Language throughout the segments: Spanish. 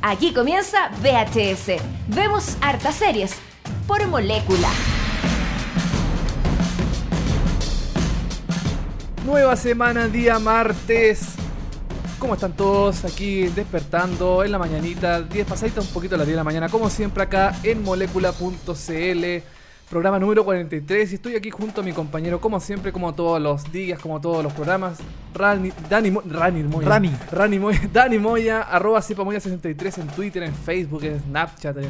Aquí comienza VHS. Vemos hartas series por molécula. Nueva semana, día martes. ¿Cómo están todos? Aquí despertando en la mañanita, 10 pasaditas, un poquito a las 10 de la mañana, como siempre acá en molécula.cl programa número 43 y estoy aquí junto a mi compañero, como siempre, como todos los días, como todos los programas, Rani, Dani, Rani Moya. Rani. Rani Moya, Dani Moya, arroba cepamoya63 en Twitter, en Facebook, en Snapchat, en,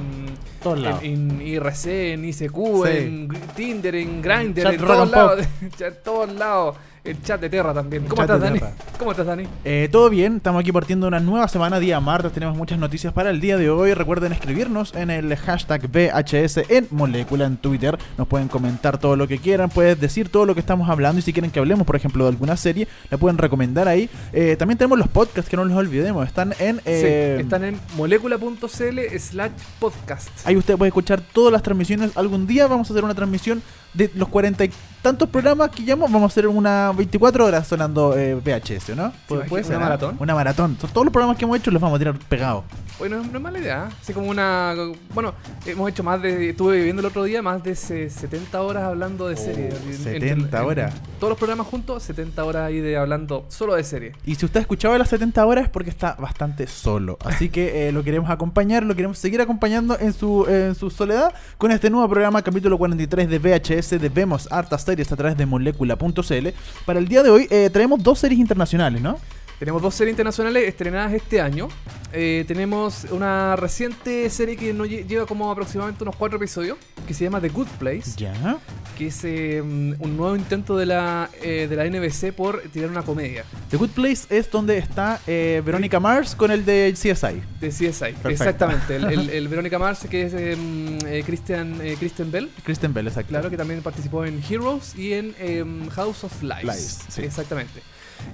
Todos lados. en, en IRC, en ICQ, Sí. en Tinder, en Grindr, en todos lados, en todos lados, el chat de Terra también. ¿Cómo estás, Dani? Terra. ¿Cómo estás, Dani? Eh, Todo bien, estamos aquí partiendo una nueva semana, día martes, tenemos muchas noticias para el día de hoy. Recuerden escribirnos en el hashtag VHS en Molécula en Twitter. Nos pueden comentar todo lo que quieran, pueden decir todo lo que estamos hablando y si quieren que hablemos, por ejemplo, de alguna serie, la pueden recomendar ahí. Eh, también tenemos los podcasts, que no los olvidemos, están en... eh, sí, están en molécula.cl slash podcast. Ahí usted puede escuchar todas las transmisiones. Algún día vamos a hacer una transmisión de los cuarenta y tantos programas que llevamos. Vamos a hacer una 24 horas sonando eh, VHS, ¿no? Puede- imaginas? puede ser, ¿Una ¿ah? maratón? Una maratón. Todos los programas que hemos hecho los vamos a tirar pegados. Bueno, no es mala idea. ¿eh? Así como una. Bueno, hemos hecho más de. Estuve viendo el otro día más de se- 70 horas hablando de series. En- 70 horas. todos los programas juntos, 70 horas ahí de hablando solo de series. Y si usted ha escuchado las 70 horas es porque está bastante solo. Así que eh, lo queremos acompañar, lo queremos seguir acompañando en su, en su soledad con este nuevo programa, capítulo 43 de VHS de Vemos Hartas Series a través de molécula.cl. Para el día de hoy eh, traemos dos series internacionales, ¿no? Tenemos dos series internacionales estrenadas este año. Eh, tenemos una reciente serie que no lle- lleva como aproximadamente unos cuatro episodios, que se llama The Good Place, Ya. que es eh, un nuevo intento de la, eh, de la NBC por tirar una comedia The Good Place es donde está eh, Verónica Mars con el de CSI. de CSI. Perfecto. Exactamente. El, el- el Verónica Mars, que es eh, mm, eh, Christian, eh, Kristen Bell. Kristen Bell, exacto. Claro, que también participó en Heroes y en em, House of Lies. Lies, sí. Exactamente.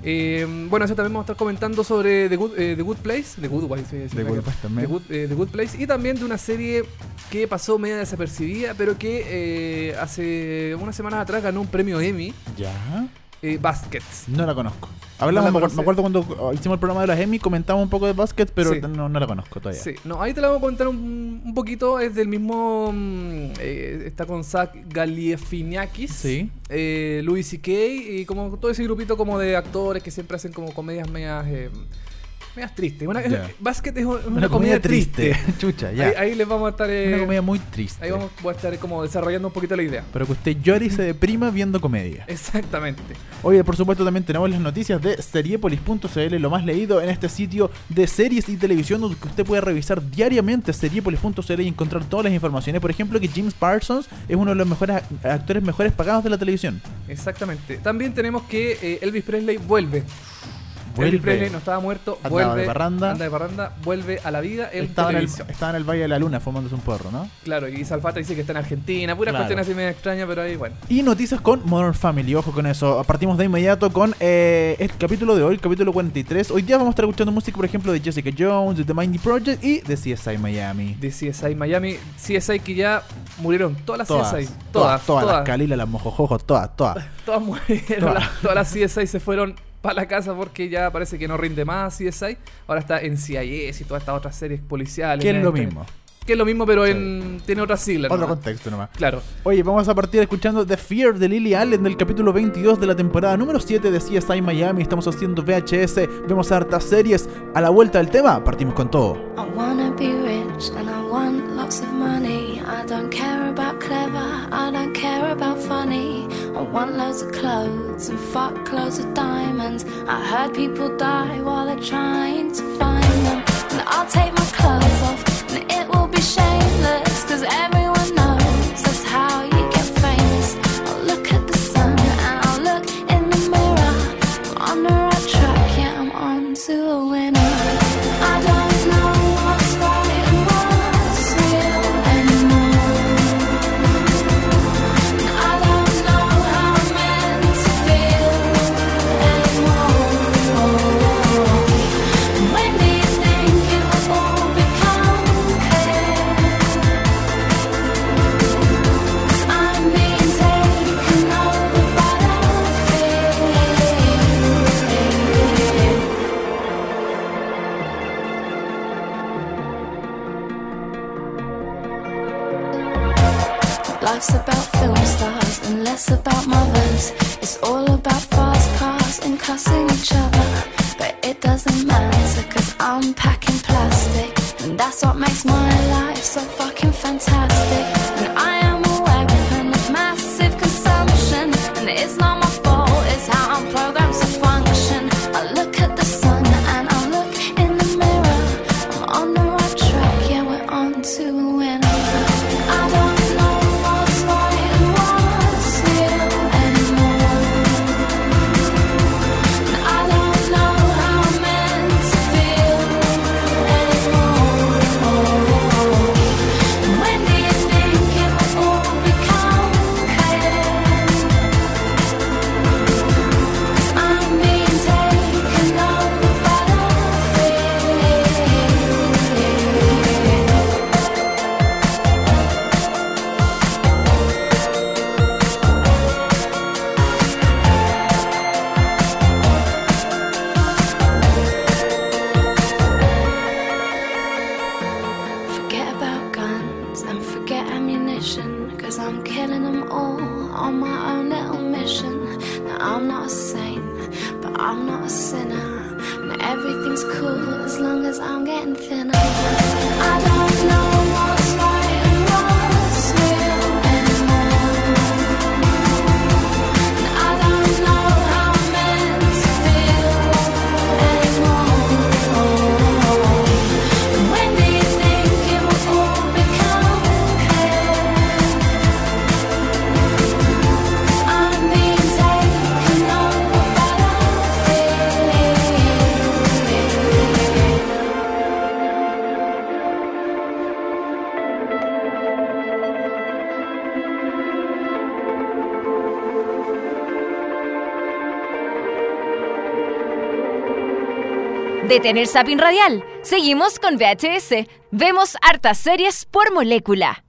Em, bueno, eso también vamos a estar comentando sobre The Good, eh, The Good Place. The Good sí, The Good. Place también. The Good, eh, The Good Place. Y también de una serie que pasó media desapercibida, pero que eh, hace unas semanas atrás ganó un premio Emmy, Ya. Eh, Baskets. No la conozco. Hablamos, ¿No la me acuer- me acuerdo cuando hicimos el programa de las Emmy, comentamos un poco de básquet, pero Sí. no, no la conozco todavía. Sí, no, ahí te la vamos a contar un, un poquito. Es del mismo. mm, eh, está con Zach Galifianakis. Sí. eh, Louis C.K. y como todo ese grupito como de actores que siempre hacen como comedias medias, medias tristes. Una, Ya. Basket es una, Una, comedia triste. Chucha, ya. Ahí, ahí les vamos a estar. eh, Una comedia muy triste. ahí vamos voy a estar como desarrollando un poquito la idea. Pero que usted llore y se deprima viendo comedia. Exactamente. Oye, por supuesto también tenemos las noticias de seriepolis.cl, lo más leído en este sitio de series y televisión donde usted puede revisar diariamente seriepolis.cl y encontrar todas las informaciones. Por ejemplo, que James Parsons es uno de los mejores ac- actores mejores pagados de la televisión. Exactamente. También tenemos que eh, Elvis Presley vuelve. Vuelve. Presley no estaba muerto, Andaba vuelve. de parranda. Anda de parranda, vuelve a la vida en Estaba en, el, estaba en el Valle de la Luna fumándose un porro, ¿no? Claro, y Salfata dice que está en Argentina, pura Claro. cuestión así medio extraña, pero ahí bueno. Y noticias con Modern Family, ojo con eso. Partimos de inmediato con eh, el capítulo de hoy, el capítulo 43. Hoy día vamos a estar escuchando música, por ejemplo, de Jessica Jones, de The Mindy Project y de CSI Miami. De CSI Miami, CSI que ya murieron, todas las Todas, CSI, todas, todas, todas, todas, las Calilas, las Mojojojos, todas, todas. todas murieron, Todas. las- todas las CSI se fueron para la casa porque ya parece que no rinde más CSI, ahora está en CIS y todas estas otras series policiales. Que es lo mismo. Que es lo mismo, pero Sí. en tiene otras siglas. Otro nomás. contexto nomás. Claro. Oye, vamos a partir escuchando The Fear de Lily Allen del capítulo 22 de la temporada número 7 de CSI Miami. Estamos haciendo VHS, vemos hartas series. A la vuelta del tema, partimos con todo. I wanna be rich and I want lots of money. I don't care about clever, I don't care about funny. I want loads of clothes and fuck loads of diamonds. I heard people die while they're trying to find them. And I'll take my clothes off and it will be Detén el zapping radial. Seguimos con VHS. Vemos hartas series por molécula.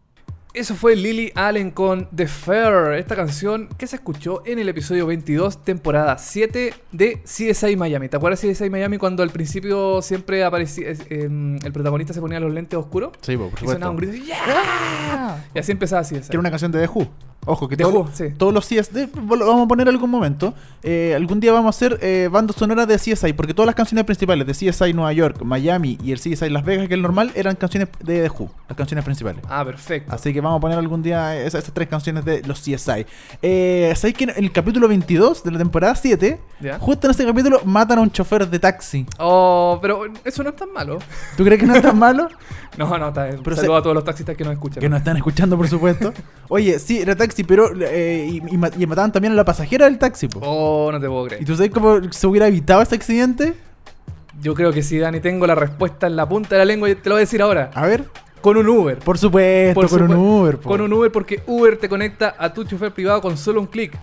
Eso fue Lily Allen con The Fair, esta canción que se escuchó en el episodio 22, temporada 7 de CSI Miami. ¿Te acuerdas de CSI Miami cuando al principio siempre aparecía, em, el protagonista se ponía los lentes oscuros? Sí, po, por Y sonaba un supuesto. grito ¡Yeah! Y así empezaba CSI. Que era una canción de The Who. Ojo, que todo- sí. todos los CSI, lo vamos a poner algún momento. eh, algún día vamos a hacer eh, bandas sonoras de CSI, porque todas las canciones principales de CSI Nueva York, Miami y el CSI Las Vegas, que es el normal, eran canciones de The Who, las canciones principales. Ah, perfecto. Así que vamos a poner algún día esas, esas tres canciones de los CSI. Eh, ¿Sabéis que en el capítulo 22 de la temporada 7, Ya. justo en ese capítulo, matan a un chofer de taxi? Oh, pero eso no es tan malo. ¿Tú crees que no es tan malo? No, no, está bien. Pero Saludos se- a todos los taxistas que nos escuchan. Que nos están escuchando, por supuesto. Oye, sí, era taxi, pero. eh, y, y ma- y mataban también a la pasajera del taxi, po. Oh, no te puedo ¿Y creer. tú sabes cómo se hubiera evitado ese accidente? Yo creo que sí, Dani, tengo la respuesta en la punta de la lengua y te lo voy a decir ahora. A ver. Con un Uber. Por supuesto, Por con un Uber, po. Con un Uber porque Uber te conecta a tu chofer privado con solo un clic.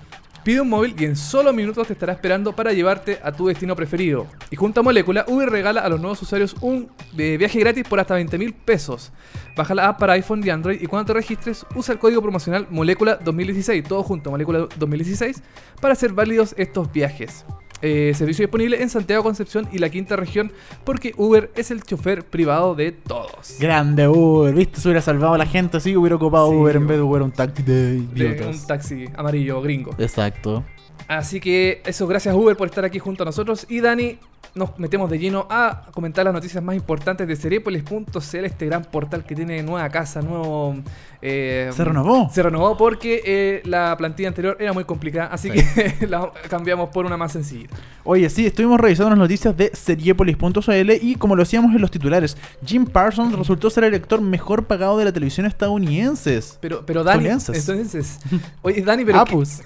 Pide un móvil y en solo minutos te estará esperando para llevarte a tu destino preferido. Y junto a Molécula, Uber regala a los nuevos usuarios un viaje gratis por hasta 20 mil pesos. Baja la app para iPhone y Android y cuando te registres, usa el código promocional Molécula 2016, todo junto, Molécula 2016, para hacer válidos estos viajes. Eh, servicio disponible en Santiago, Concepción y la quinta región porque Uber es el chofer privado de todos. Grande Uber, ¿viste? Se hubiera salvado a la gente así, hubiera ocupado Sí, Uber en vez de Uber un taxi de un taxi amarillo gringo. Exacto. Así que eso, gracias Uber por estar aquí junto a nosotros. Y Dani, nos metemos de lleno a comentar las noticias más importantes de Seriepolis.cl, este gran portal que tiene nueva casa, nuevo... eh, Se renovó. Se renovó porque eh, la plantilla anterior era muy complicada, así que la cambiamos por una más sencilla. Oye, sí, estuvimos revisando las noticias de seriepolis.cl y como lo hacíamos en los titulares, Jim Parsons resultó ser el actor mejor pagado de la televisión estadounidense. Pero, pero Dani, entonces, oye Dani, pero Ah, ¿qué- pues.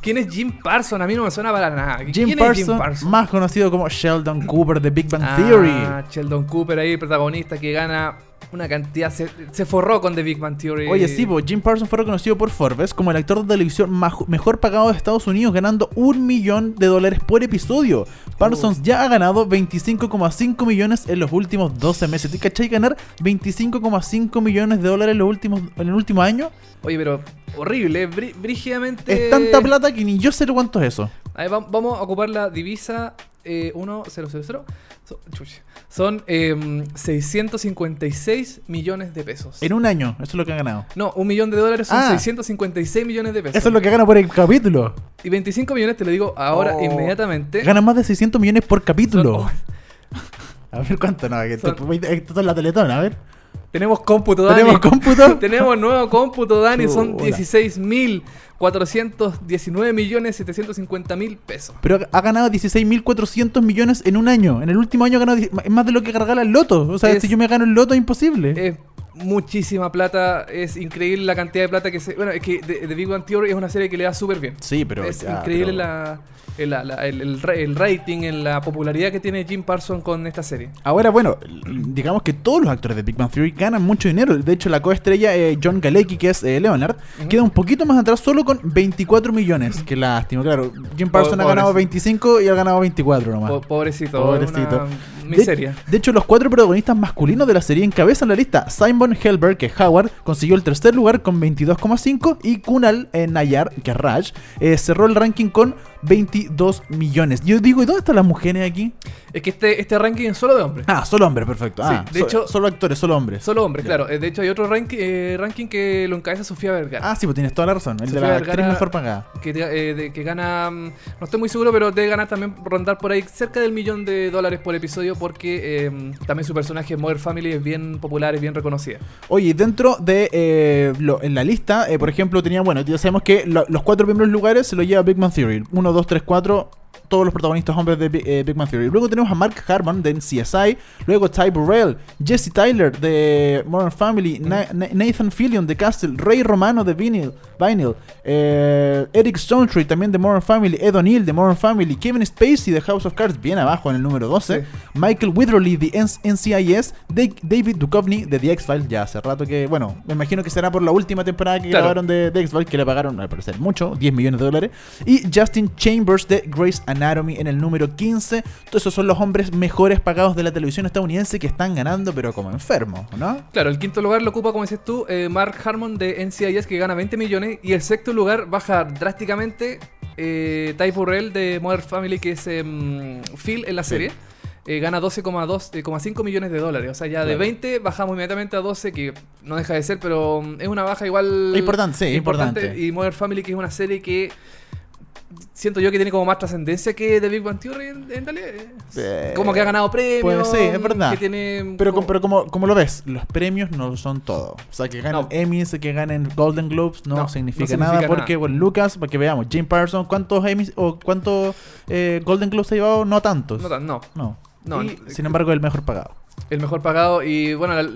¿quién es Jim Parson? A mí no me suena para nada. Jim ¿Quién Parsons, es Jim Parson? más conocido como Sheldon Cooper de Big Bang Ah, Theory. Sheldon Cooper ahí, protagonista que gana una cantidad, se, se forró con The Big Bang Theory. Oye, sí, po, Jim Parsons fue reconocido por Forbes como el actor de televisión mejor pagado de Estados Unidos, ganando un millón de dólares por episodio. Parsons ya ha ganado 25,5 millones en los últimos 12 meses. ¿Te cachai ganar 25,5 millones de dólares en, los últimos, en el último año? Oye, pero horrible, brí- brígidamente. Es tanta plata que ni yo sé cuánto es eso. A ver, va- vamos a ocupar la divisa eh, 1, 0, 0, 0. Son, chuch, son em, 656 millones de pesos. En un año, eso es lo que ha ganado. No, un millón de dólares son Ah. 656 millones de pesos. Eso es lo que gana por el capítulo. Y 25 millones, te lo digo ahora Oh. inmediatamente. Gana más de 600 millones por capítulo. Son- A ver cuánto, no, que esto, Son- esto es la teletón, a ver. Tenemos cómputo, Dani. ¿Tenemos cómputo? Tenemos nuevo cómputo, Dani. Son Chula. 16.419 millones 750 mil pesos. Pero ha ganado 16.400 millones en un año. En el último año ha ganado es más de lo que regala el loto. O sea, Es- si yo me gano el loto es imposible. Es muchísima plata. Es increíble la cantidad de plata que se. Bueno, es que The, The Big Bang Theory es una serie que le da súper bien. sí, pero es ya, increíble pero- la, el, la- la- el- el ra- el rating, en la popularidad que tiene Jim Parsons con esta serie. Ahora, bueno, digamos que todos los actores de Big Bang Theory ganan mucho dinero. De hecho, la coestrella eh, John Galecki, que es eh, Leonard, queda un poquito más atrás solo con 24 millones. Qué lástima, claro. Jim Parsons ha Pobrecito. ganado 25 y ha ganado 24 nomás. Po- pobrecito. Pobrecito. Una miseria. De, de hecho, los cuatro protagonistas masculinos de la serie encabezan la lista. Simon Helberg, que es Howard, consiguió el tercer lugar con 22,5 y Kunal eh, Nayar, que es Raj, eh, cerró el ranking con 22 millones. Yo digo, ¿y dónde están las mujeres aquí? Es que este, este ranking es solo de hombres. Ah, solo hombres, perfecto. Sí, Ah, de so- hecho- solo actores, solo hombres. Solo hombres, claro. Eh, De hecho, hay otro ranking, eh, ranking que lo encabeza Sofía Vergara. Ah, sí, pues tienes toda la razón. El de la actriz Vergara- mejor pagada. que, eh, de- que gana, mm, no estoy muy seguro, pero debe ganar también, rondar por ahí cerca del millón de dólares por episodio porque eh, también su personaje en Family es bien popular, es bien reconocida. Oye, dentro de eh, en la lista, eh, por ejemplo, tenía, bueno, ya sabemos que lo- los cuatro primeros lugares se lo lleva Big Man Theory. 1, 2, 3, 4, todos los protagonistas hombres de Bi- eh, Big Man Theory. Luego tenemos a Mark Harmon de CSI, luego Ty Burrell, Jesse Tyler de Modern Family, Na- Na- Nathan Fillion de Castle, Ray Romano de Vinyl, Vinyl. Eh, Eric Stonetree también de Modern Family, Ed O'Neill de Modern Family, Kevin Spacey de House of Cards, bien abajo en el número 12, Sí. Michael Witherly de NCIS, Da- David Duchovny de The X-Files, ya hace rato que, bueno, me imagino que será por la última temporada que Claro. grabaron de The X-Files, que le pagaron, al parecer, mucho, 10 millones de dólares, y Justin Chambers de Grey's Anatomy en el número 15. Todos esos son los hombres mejores pagados de la televisión estadounidense que están ganando, pero como enfermos, ¿no? Claro, el quinto lugar lo ocupa, como dices tú, eh, Mark Harmon de NCIS que gana 20 millones y el sexto lugar baja drásticamente eh, Ty Burrell de Modern Family que es em, Phil en la serie. Eh, gana 12,5 millones de dólares. O sea, ya de Claro. 20 bajamos inmediatamente a 12, que no deja de ser, pero mm, es una baja igual. Importante, sí, importante. Y Modern Family, que es una serie que siento yo que tiene como más trascendencia que The Big Bang Theory en, en realidad. Eh, como que ha ganado premios. pues sí, es verdad. Que tiene. Pero, como- com- pero como, como lo ves, los premios no son todo. O sea, que ganen No. Emmys, que ganen Golden Globes, no, No, significa, no significa nada. nada. Porque, bueno, Lucas, para que veamos, Jim Parsons, ¿cuántos Emmys o cuántos eh, Golden Globes ha llevado? No tantos. No, no. No. No, Y, no. sin embargo, el mejor pagado. El mejor pagado y bueno, la-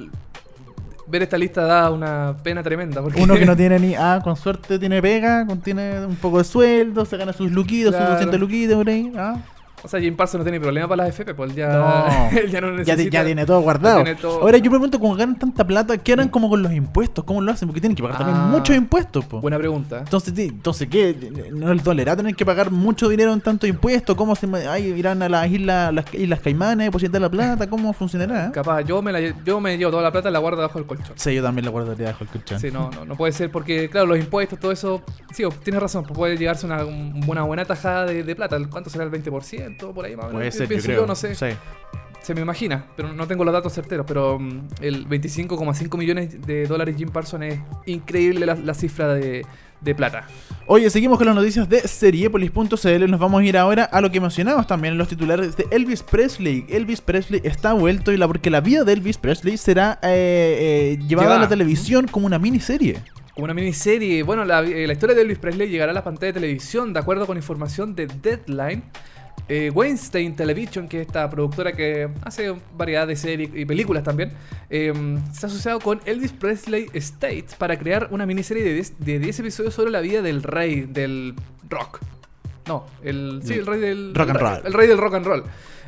ver esta lista da una pena tremenda. Porque Uno que no tiene ni. Ah, con suerte tiene pega, tiene un poco de sueldo, se gana sus luquitos, sus Claro. 200 luquitos por ahí. Ah. O sea, Jim Parsons no tiene problema para las FP, pues él ya No. él ya no necesita. ya tiene todo guardado. ya tiene todo. Ahora yo me pregunto, cómo ganan tanta plata, ¿qué harán como con los impuestos? ¿Cómo lo hacen? Porque tienen que pagar también Ah. muchos impuestos, po. Buena pregunta. Entonces, entonces ¿qué? ¿No les dolerá tener que pagar mucho dinero en tanto impuestos? ¿Cómo se ay, irán a las islas, las islas Caimanes, depositar la plata? ¿Cómo funcionará? Capaz, yo me, la, yo me llevo toda la plata y la guardo debajo del colchón. Sí, yo también la guardaría bajo el colchón. Sí, no, no, no puede ser porque, claro, los impuestos, todo eso. Sí, tienes razón, pues puede llegarse una, un- una buena tajada de, de plata. ¿Cuánto será el 20%? Por ahí más o menos. Puede ser, yo no sé. Sí. Se me imagina, pero no tengo los datos certeros. Pero mm, el 25,5 millones de dólares Jim Parsons es increíble la, la cifra de, de plata. Oye, seguimos con las noticias de seriepolis.cl. Nos vamos a ir ahora a lo que mencionamos también en los titulares de Elvis Presley. Elvis Presley está vuelto y la porque la vida de Elvis Presley será eh, eh, llevada a la televisión como una miniserie. Como una miniserie. Bueno, la, eh, la historia de Elvis Presley llegará a la pantalla de televisión de acuerdo con información de Deadline. Eh, Weinstein Television, que es esta productora que hace variedad de series y películas también, eh, se ha asociado con Elvis Presley Estates para crear una miniserie de 10, de 10 episodios sobre la vida del rey del rock. No, el, sí, el rey del Rock and el roll. El rey del rock and roll.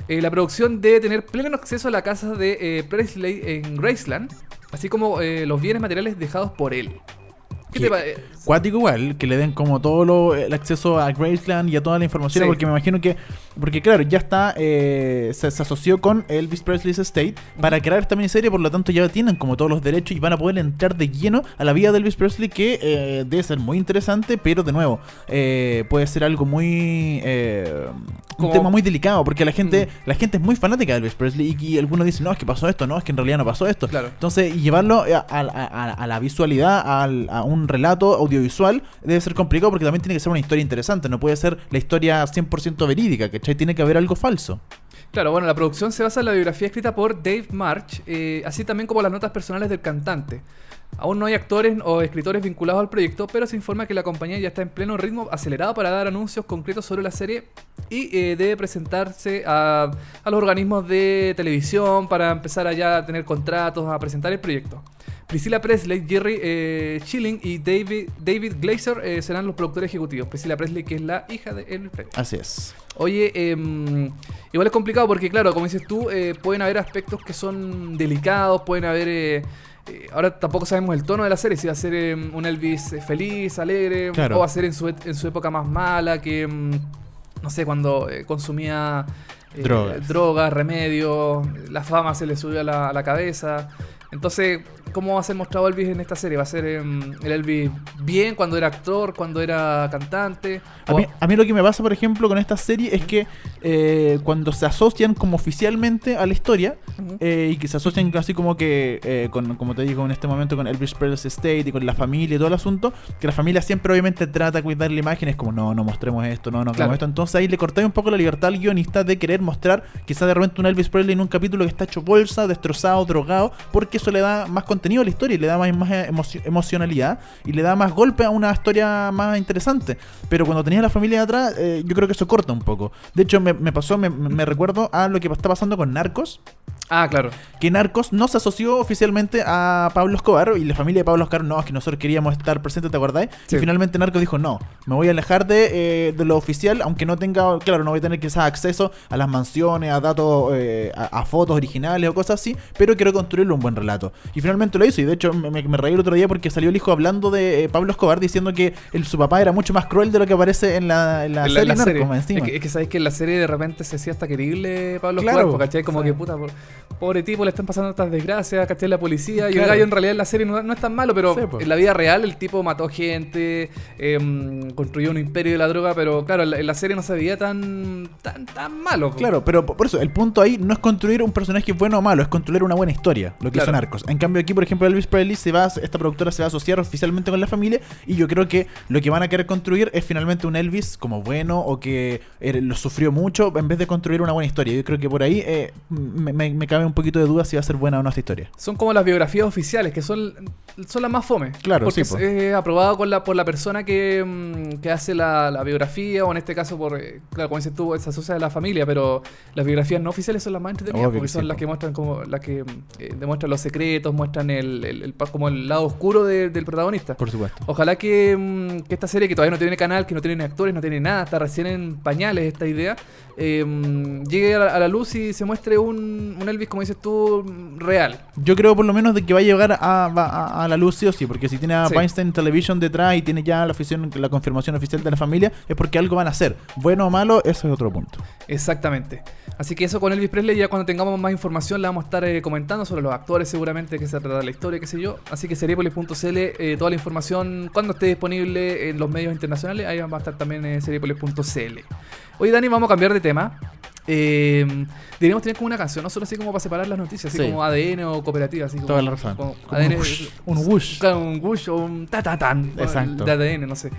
Eh, la producción debe tener pleno acceso a la casa de eh, Presley en Graceland, así como eh, los bienes materiales dejados por él. ¿Qué te parece? Cuático igual, que le den como todo lo, el acceso a Graceland y a toda la información, Sí. porque me imagino que, porque claro, ya está, eh, se, se asoció con Elvis Presley's Estate para crear esta miniserie, por lo tanto ya tienen como todos los derechos y van a poder entrar de lleno a la vida de Elvis Presley, que eh, debe ser muy interesante, pero de nuevo, eh, puede ser algo muy... eh, un tema muy delicado, porque la gente, Mm. la gente es muy fanática de Elvis Presley y, y algunos dicen, no, es que pasó esto, no, es que en realidad no pasó esto. Claro. Entonces, y llevarlo a, a- a- a la visualidad, al- a un relato audiovisual, debe ser complicado porque también tiene que ser una historia interesante. No puede ser la historia 100% verídica, ¿cachai? Tiene que haber algo falso. Claro, bueno, la producción se basa en la biografía escrita por Dave March, eh, así también como las notas personales del cantante. Aún no hay actores o escritores vinculados al proyecto, pero se informa que la compañía ya está en pleno ritmo acelerado para dar anuncios concretos sobre la serie y eh, debe presentarse a, a los organismos de televisión para empezar allá a tener contratos, a presentar el proyecto. Priscilla Presley, Jerry eh, Schilling y David, David Glazer eh, serán los productores ejecutivos. Priscilla Presley, que es la hija de Elvis Presley. Así es. Oye, em, igual es complicado porque, claro, como dices tú, eh, pueden haber aspectos que son delicados, pueden haber... eh, ahora tampoco sabemos el tono de la serie, si va a ser em, un Elvis eh, feliz, alegre, Claro. o va a ser en su, en su época más mala, que, em, no sé, cuando eh, consumía Drogas. drogas, remedios, la fama se le subió a la, a la cabeza. Entonces, ¿cómo va a ser mostrado Elvis en esta serie? ¿Va a ser em, el Elvis bien cuando era actor, cuando era cantante? A mí, a mí lo que me pasa, por ejemplo, con esta serie es que eh, cuando se asocian como oficialmente a la historia eh, y que se asocian así como que, eh, con, como te digo en este momento, con Elvis Presley's Estate y con la familia y todo el asunto, que la familia siempre obviamente trata de cuidar la imagen, es como, no, no mostremos esto, no, no Claro. esto. Entonces ahí le cortáis un poco la libertad al guionista de querer mostrar quizás de repente un Elvis Presley en un capítulo que está hecho bolsa, destrozado, drogado, porque eso le da más contenido a la historia y le da más, más emoci- emocionalidad y le da más golpe a una historia más interesante. Pero cuando tenías la familia de atrás, eh, yo creo que eso corta un poco. De hecho, me, me pasó, me recuerdo a lo que está pasando con Narcos Ah, claro. que Narcos no se asoció oficialmente a Pablo Escobar y la familia de Pablo Escobar no, es que nosotros queríamos estar presentes, ¿te acordáis? Sí. Y finalmente Narcos dijo, no, me voy a alejar de, eh, de lo oficial, aunque no tenga, claro, no voy a tener quizás acceso a las mansiones, a datos, eh, a, a fotos originales o cosas así, pero quiero construirle un buen relato. Y finalmente lo hizo y de hecho me, me- me reí el otro día porque salió el hijo hablando de eh, Pablo Escobar diciendo que el, su papá era mucho más cruel de lo que aparece en la, en la En serie la Narcos, serie. encima. Es que, es que sabéis que en la serie de repente se hacía hasta querible Pablo Claro. Escobar, ¿cachai? Como Sí. que puta, por- pobre tipo, le están pasando estas desgracias, ¿cachai? La policía. Y el gallo en realidad en la serie no, no es tan malo, pero Sí, en la vida real el tipo mató gente, em, construyó un imperio de la droga, pero claro, en la, en la serie no se veía tan, tan, tan malo. po. Claro, pero por eso, el punto ahí no es construir un personaje bueno o malo, es construir una buena historia, lo que Claro. son arcos. En cambio, aquí, por ejemplo, Elvis Presley se va, esta productora se va a asociar oficialmente con la familia, y yo creo que lo que van a querer construir es finalmente un Elvis como bueno o que eh, lo sufrió mucho, en vez de construir una buena historia. Yo creo que por ahí eh, me, me- me cabe un poquito de duda si va a ser buena o no esta historia. Son como las biografías oficiales, que son, son las más fome. Claro, porque sí, po. es aprobado con la, por la persona que, mm, que hace la, la biografía, o en este caso, por eh, claro, como dices tú, se asocia a la familia, pero las biografías no oficiales son las más entretenidas, Obvio porque que son sí, las que muestran como las que mm, eh, demuestran los secretos, muestran el, el- el como el lado oscuro de- del protagonista. Por supuesto. Ojalá que, mm, que esta serie, que todavía no tiene canal, que no tiene actores, no tiene nada, está recién en pañales esta idea, eh, mm, llegue a la, a la luz y se muestre un, un Elvis, como dices tú, real. Yo creo por lo menos de que va a llegar a, a- a la luz sí o sí, porque si tiene a Sí. Weinstein Television detrás y tiene ya la, oficial- la confirmación oficial de la familia, es porque algo van a hacer. Bueno o malo, eso es otro punto. Exactamente. Así que eso con Elvis Presley, ya cuando tengamos más información la vamos a estar eh, comentando sobre los actores seguramente, que se trata de la historia, qué sé yo. Así que seriepolis.cl, eh, toda la información cuando esté disponible en los medios internacionales, ahí va a estar también eh, seriepolis.cl. Hoy Dani, vamos a cambiar de tema. Eh, deberíamos tener como una canción, no solo así como para separar las noticias, así Sí. como ADN o cooperativa, así como, Toda la razón. como Como ADN, un whoosh, un whoosh. Claro, un whoosh o un ta ta tan Exacto. de ADN, no sé.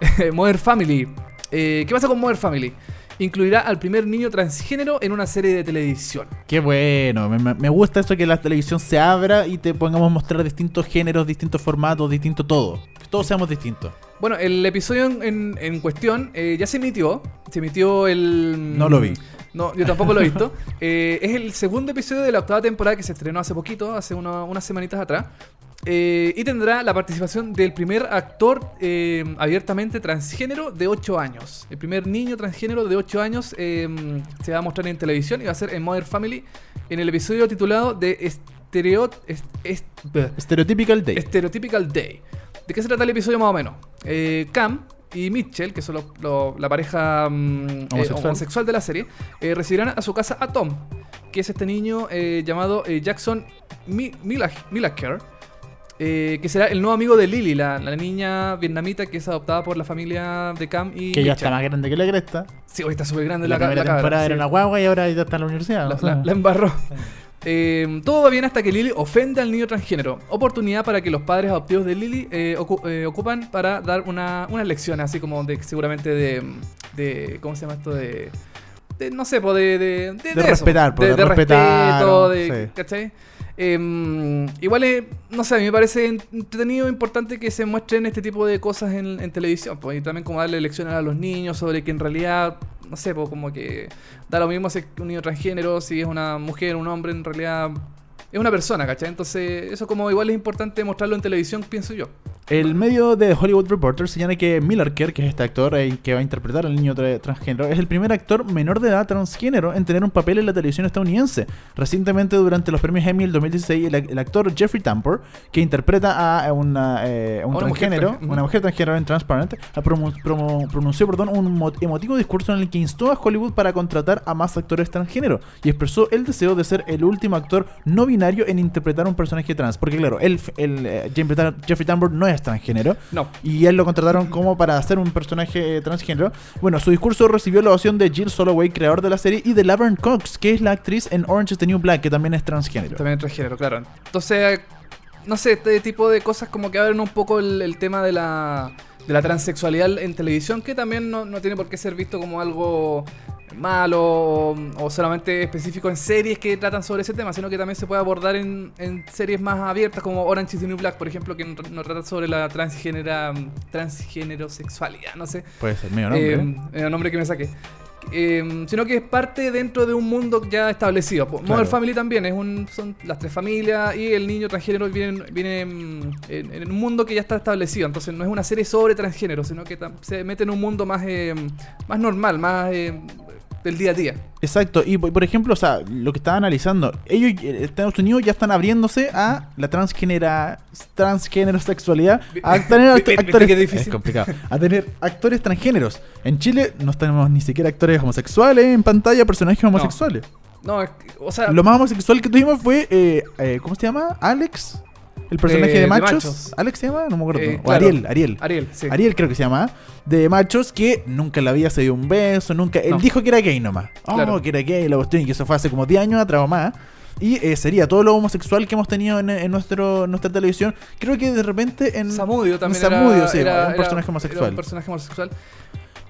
Modern Family. Eh, ¿Qué pasa con Modern Family? Incluirá al primer niño transgénero en una serie de televisión. Qué bueno, me, me- me gusta eso que la televisión se abra y te pongamos a mostrar distintos géneros, distintos formatos, distinto todo. Que todos seamos distintos. Bueno, el episodio en, en- en cuestión eh, ya se emitió. Se emitió el. No lo vi. No, yo tampoco lo he visto. Eh, es el segundo episodio de la octava temporada que se estrenó hace poquito, hace una- unas semanitas atrás. Eh, y tendrá la participación del primer actor eh, abiertamente transgénero de 8 años. El primer niño transgénero de 8 años eh, se va a mostrar en televisión y va a ser en Modern Family en el episodio titulado de Estereot... est- est-. Stereotypical Day. Stereotypical Day. ¿De qué se trata el episodio más o menos? Eh, Cam y Mitchell, que son los- la pareja mm, eh, Homosexual. de la serie, eh, recibirán a su casa a Tom, que es este niño eh, llamado eh, Jackson Mi- Mila- Milaker, eh, que será el nuevo amigo de Lily, la, la niña vietnamita que es adoptada por la familia de Cam y Que ya Mitchell. está más grande que la cresta. Sí, hoy está súper grande La, la, la cabra, sí. era una guagua y ahora ya está en la universidad. La, o sea. la- la embarró. Eh, todo va bien hasta que Lily ofende al niño transgénero. Oportunidad para que los padres adoptivos de Lily eh, ocu- eh, ocupan para dar una, una lección, así como de seguramente de, de. ¿Cómo se llama esto? De. de, no sé, de. De, de, respetar, de, respetar, respeto, sí. ¿Cachai? Eh, igual, eh, no sé, a mí me parece entretenido, importante que se muestren este tipo de cosas en, en televisión. Pues, y también como darle lecciones a los niños sobre que en realidad, no sé, pues como que da lo mismo si es un niño transgénero, si es una mujer, un hombre, en realidad es una persona, ¿cachai? Entonces, eso como igual es importante mostrarlo en televisión, pienso yo. El medio de Hollywood Reporter señala que Miller Kerr, que es este actor eh, que va a interpretar al niño tra- transgénero, es el primer actor menor de edad transgénero en tener un papel en la televisión estadounidense. Recientemente, durante los premios Emmy del 2016, el, el actor Jeffrey Tambor, que interpreta a una, eh, un una mujer transgénero, trans- ujú. una mujer transgénero en Transparent, pronunció perdón, un mo- emotivo discurso en el que instó a Hollywood para contratar a más actores transgénero y expresó el deseo de ser el último actor no binario en interpretar a un personaje trans. Porque, claro, él, el, eh, Jeffrey Tambor no es transgénero. No. Y él lo contrataron como para hacer un personaje eh, transgénero. Bueno, su discurso recibió la ovación de Jill Soloway, creador de la serie, y de Laverne Cox, que es la actriz en Orange is the New Black, que también es transgénero. También transgénero, claro. Entonces, no sé, este tipo de cosas como que abren un poco el, el tema de la, de la transexualidad en televisión, que también no, no tiene por qué ser visto como algo malo o, o solamente específico en series que tratan sobre ese tema, sino que también se puede abordar en, en series más abiertas como Orange is the New Black, por ejemplo, que no, no trata sobre la transgénera, transgénero sexualidad, no sé. Puede ser medio nombre. Eh, el nombre que me saqué. Eh, sino que es parte dentro de un mundo ya establecido. Claro. Modern Family también es un, son las tres familias y el niño transgénero viene, viene mm, en, en un mundo que ya está establecido. Entonces no es una serie sobre transgénero, sino que se mete en un mundo más, eh, más normal, más eh, del día a día. Exacto, y por ejemplo, o sea, lo que estaba analizando, ellos, eh, Estados Unidos ya están abriéndose a la transgénera, transgénero sexualidad, a tener actores, es complicado, a tener actores transgéneros. En Chile no tenemos ni siquiera actores homosexuales en pantalla, personajes homosexuales. No, que- o sea, Lo más homosexual que tuvimos fue, eh, eh, ¿cómo se llama? Alex, el personaje De- de, de machos. Machos. Alex se llama, no me acuerdo. Eh, o claro. Ariel, Ariel. Ariel, sí. Ariel creo que se llama, de machos que nunca en la vida se dio un beso, nunca... Él No. dijo que era gay nomás. Oh, Claro. que era gay, la cuestión, y que eso fue hace como 10 años atrás o más. Y eh, sería todo lo homosexual que hemos tenido en, en nuestro, nuestra televisión. Creo que de repente en... Samudio también Samudio, era, sí, era- un personaje homosexual. era un personaje homosexual.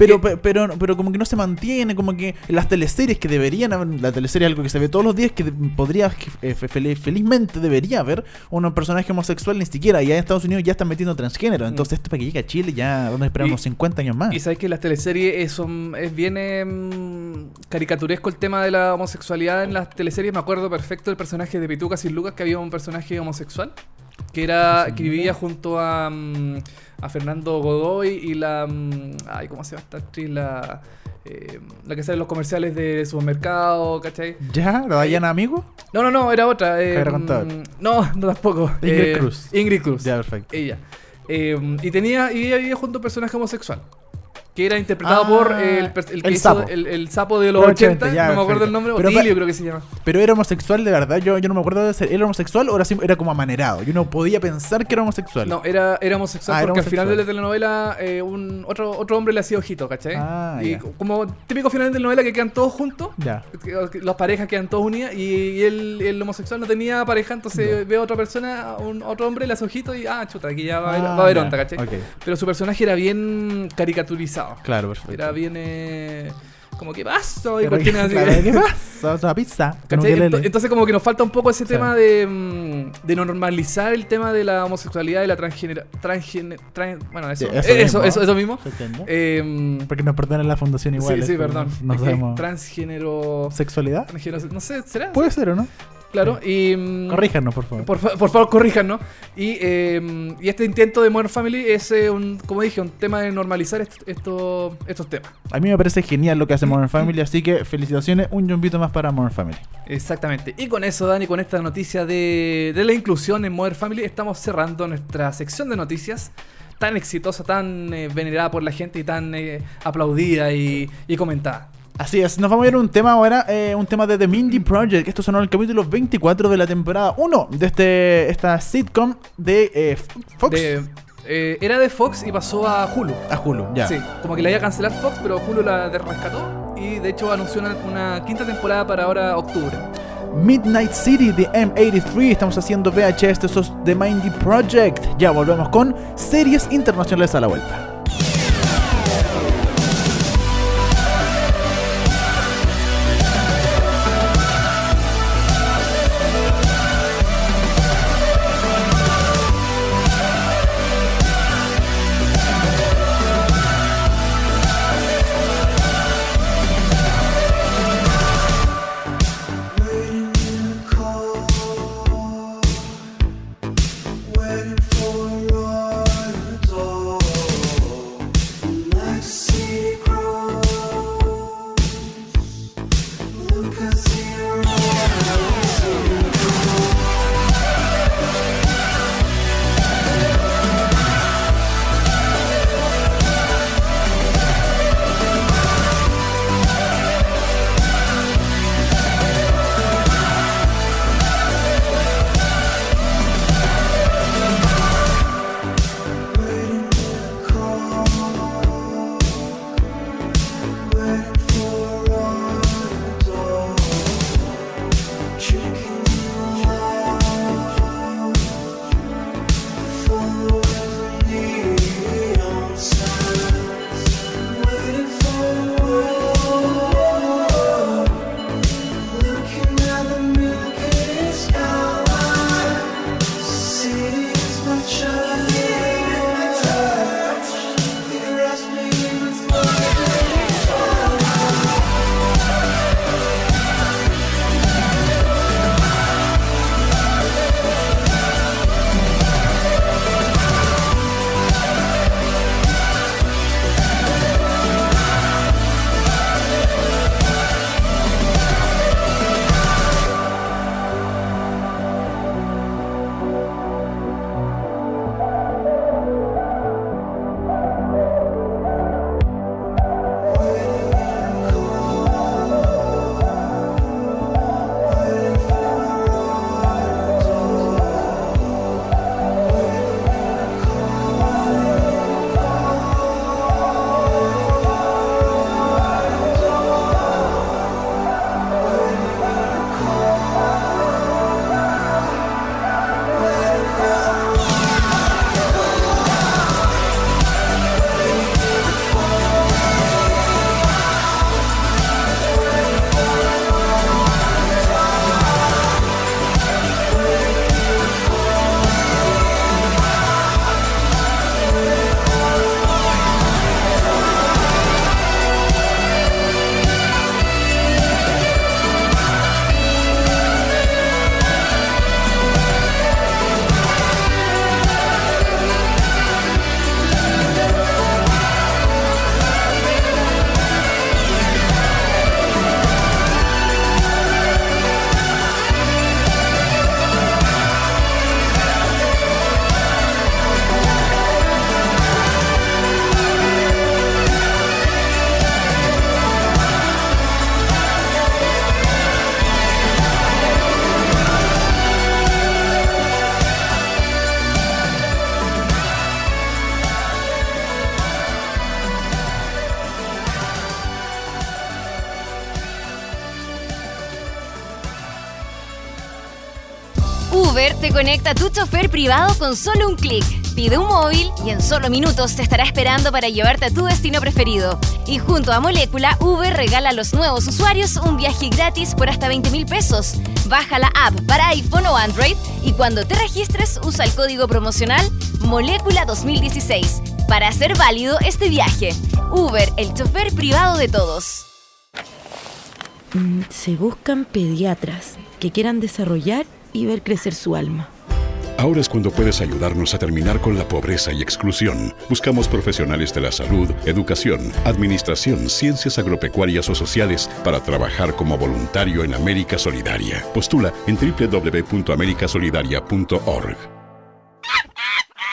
Pero, Eh, pe- pero, pero como que no se mantiene, como que las teleseries que deberían haber, la teleserie es algo que se ve todos los días, que podría, eh, fe- fel- felizmente debería haber un personaje homosexual, ni siquiera, y allá en Estados Unidos ya están metiendo transgénero, entonces esto para que llegue a Chile ya vamos a esperar Mm. Y- unos 50 años más. Y sabes que las teleseries es, son- es bien em, caricaturesco el tema de la homosexualidad en las teleseries. Me acuerdo perfecto del personaje de Pituca sin Lucas, que había un personaje homosexual que era que vivía junto a, mm, a Fernando Godoy y la mm, ay cómo se llama esta actriz la eh, la que sale en los comerciales de supermercado ¿cachai? ¿Ya? ¿La Dayana amigo? no no no era otra eh, mm, no no tampoco Ingrid Eh, Cruz. Ingrid Cruz Ya, perfecto. ella. Eh, y tenía y ella vivía junto a un personaje homosexual. Que era interpretado Ah, por el, pers- el que el hizo sapo. el, el sapo de los Los 80, 80, ya, no me acuerdo perfecto. el nombre, Pero Otilio pa- creo que se llama. Pero era homosexual de verdad, yo, yo no me acuerdo de ser. ¿Era homosexual o era, era como amanerado? Yo no podía pensar que era homosexual. No, era, era homosexual Ah, era porque al final de la telenovela eh, un, otro, otro hombre le hacía ojito, ¿cachai? Ah, y ya. como típico final de telenovela que quedan todos juntos, Ya. las parejas quedan todas unidas y, y él, el homosexual no tenía pareja, entonces ve a otra persona, un, otro hombre, le hace ojito y ah, chuta, aquí ya va, a haber- Ah, onda, ¿cachai? Pero su personaje era bien caricaturizado. Claro, perfecto. Era bien eh, como que paso y Qué cuestiones así. claro, ¿Qué pasa? Una pizza. Entonces como que nos falta un poco ese tema de, mm, de normalizar el tema de la homosexualidad y la transgénero... Transgene, tran- bueno, eso, Sí, eso, eso eso, mismo. eso, mismo. ¿Se entiende? Eh, Porque nos perdonan la fundación igual. sí, sí, perdón. No Es que sabemos. Transgénero... ¿Sexualidad? transgénero- No sé, ¿será? Puede ser o no. Claro, y. mm, Corríjanos, por favor. Por, fa- por favor, corríjanos. Y, eh, y este intento de Modern Family es, eh, un, como dije, un tema de normalizar est- esto- estos temas. A mí me parece genial lo que hace Modern Family, así que felicitaciones, un jumbito más para Modern Family. Exactamente. Y con eso, Dani, con esta noticia de, de la inclusión en Modern Family, estamos cerrando nuestra sección de noticias tan exitosa, tan eh, venerada por la gente y tan eh, aplaudida y, y comentada. Así es, nos vamos a ir a un tema ahora, eh, un tema de The Mindy Project. Esto sonó en el capítulo 24 de la temporada 1 de este, esta sitcom de eh, Fox De- eh, era de Fox y pasó a Hulu. a Hulu. Ya. Sí, como que la iba a cancelar Fox, pero Hulu la rescató y de hecho anunció una, una quinta temporada para ahora octubre. Midnight City de M83. Estamos haciendo VHS de esos The Mindy Project. Ya volvemos con series internacionales a la vuelta. Conecta tu chofer privado con solo un clic. Pide un móvil y en solo minutos te estará esperando para llevarte a tu destino preferido. Y junto a Molécula, Uber regala a los nuevos usuarios un viaje gratis por hasta 20 mil pesos. Baja la app para iPhone o Android y cuando te registres usa el código promocional Molécula 2016 para hacer válido este viaje. Uber, el chofer privado de todos. Mm, se buscan pediatras que quieran desarrollar y ver crecer su alma. Ahora es cuando puedes ayudarnos a terminar con la pobreza y exclusión. Buscamos profesionales de la salud, educación, administración, ciencias agropecuarias o sociales para trabajar como voluntario en América Solidaria. Postula en www.americasolidaria.org.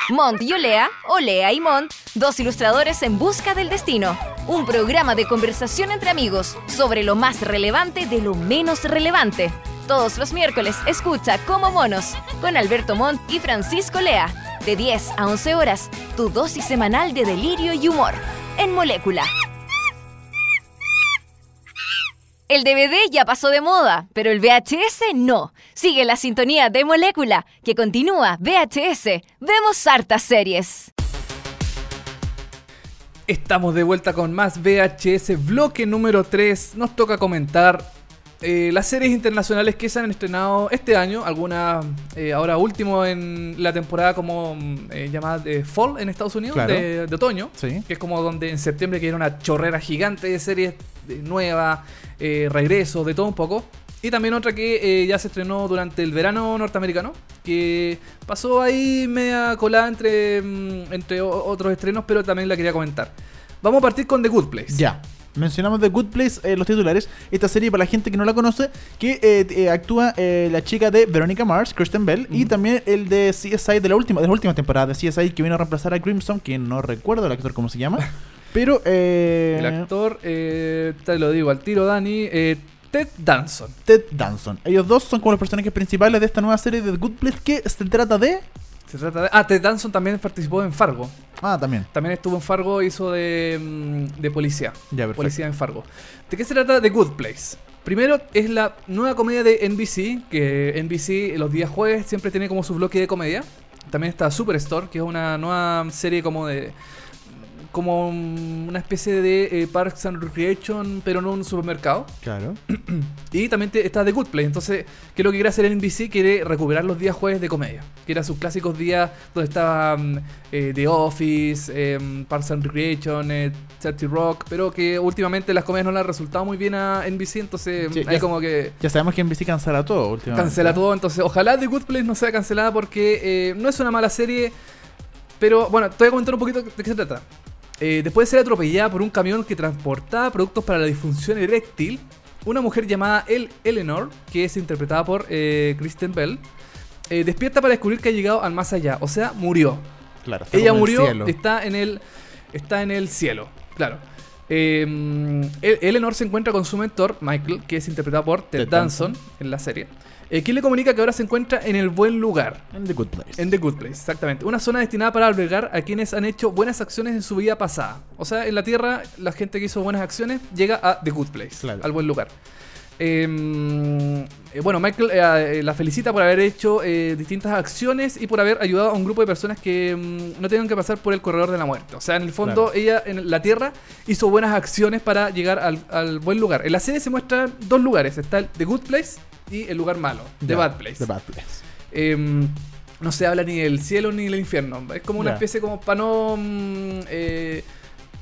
Mont y Olea, Olea y Mont, dos ilustradores en busca del destino. Un programa de conversación entre amigos sobre lo más relevante de lo menos relevante. Todos los miércoles escucha Como Monos con Alberto Montt y Francisco Lea. De 10 a 11 horas, tu dosis semanal de delirio y humor. En Molécula. El DVD ya pasó de moda, pero el VHS no. Sigue la sintonía de Molécula, que continúa VHS. Vemos hartas series. Estamos de vuelta con más VHS, bloque número 3. Nos toca comentar eh, las series internacionales que se han estrenado este año. Algunas, eh, ahora último en la temporada como mm, eh, llamada de Fall en Estados Unidos, Claro. de, de otoño. Sí. Que es como donde en septiembre que era una chorrera gigante de series nuevas, eh, regresos, de todo un poco. Y también otra que eh, ya se estrenó durante el verano norteamericano, que pasó ahí media colada entre, mm, entre otros estrenos, pero también la quería comentar. Vamos a partir con The Good Place. Ya. Mencionamos The Good Place, eh, los titulares. Esta serie, para la gente que no la conoce, que eh, eh, actúa la chica de Veronica Mars, Kristen Bell, y también el de CSI de la última, de la última temporada de CSI que vino a reemplazar a Crimson, que no recuerdo el actor cómo se llama. Pero eh, El actor, eh, te lo digo al tiro, Dani, Ted Danson. Ted Danson. Ellos dos son como los personajes principales de esta nueva serie de The Good Place que se trata de. Se trata de... Ah, Ted Danson también participó en Fargo. Ah, también. También estuvo en Fargo, hizo de, mm, de policía. Ya, perfecto. Policía en Fargo. ¿De qué se trata The Good Place? Primero es la nueva comedia de NBC, que NBC los días jueves siempre tiene como su bloque de comedia. También está Superstore, que es una nueva serie como de... Como una especie de eh, Parks and Recreation, pero no un supermercado. Claro. Y también te- está The Good Place. Entonces, ¿qué es lo que quiere hacer NBC? Quiere recuperar los días jueves de comedia. Que eran sus clásicos días donde estaba mm, eh, The Office, eh, Parks and Recreation, eh, 30 Rock. Pero que últimamente las comedias no le han resultado muy bien a NBC. Entonces, Sí, hay ya- como que Ya sabemos que NBC cancela todo últimamente. cancela todo. Entonces, ojalá The Good Place no sea cancelada porque eh, no es una mala serie. Pero bueno, te voy a comentar un poquito de qué se trata. Eh, después de ser atropellada por un camión que transportaba productos para la disfunción eréctil, una mujer llamada El Eleanor, que es interpretada por eh, Kristen Bell, eh, despierta para descubrir que ha llegado al más allá. O sea, murió. Claro, está Ella el murió, cielo. está en el está en el cielo, claro. El- Eleanor se encuentra con su mentor, Michael, que es interpretado por Ted, Ted Danson, en la serie. Eh, quien le comunica que ahora se encuentra en el buen lugar. En The Good Place. En The Good Place, exactamente. Una zona destinada para albergar a quienes han hecho buenas acciones en su vida pasada. O sea, en la Tierra, la gente que hizo buenas acciones llega a The Good Place, Claro. al buen lugar. Eh, eh, bueno, Michael eh, eh, la felicita por haber hecho eh, distintas acciones y por haber ayudado a un grupo de personas que mm, no tengan que pasar por el corredor de la muerte. O sea, en el fondo, Claro. ella en la Tierra hizo buenas acciones para llegar al, al buen lugar. En la serie se muestran dos lugares: está el The Good Place y el lugar malo, The Bad Place. The Bad Place. Em, no se habla ni del cielo ni del infierno. Es como una especie como para no...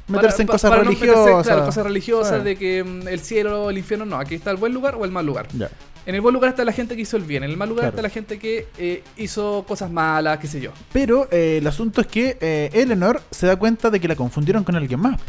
Meterse en cosas para no meterse, religiosas. claro, cosas religiosas de que mm, el cielo el infierno no. Aquí está el buen lugar o el mal lugar. Ya. En el buen lugar está la gente que hizo el bien. En el mal lugar Claro. está la gente que eh, hizo cosas malas, qué sé yo. Pero eh, el asunto es que eh, Eleanor se da cuenta de que la confundieron con alguien más.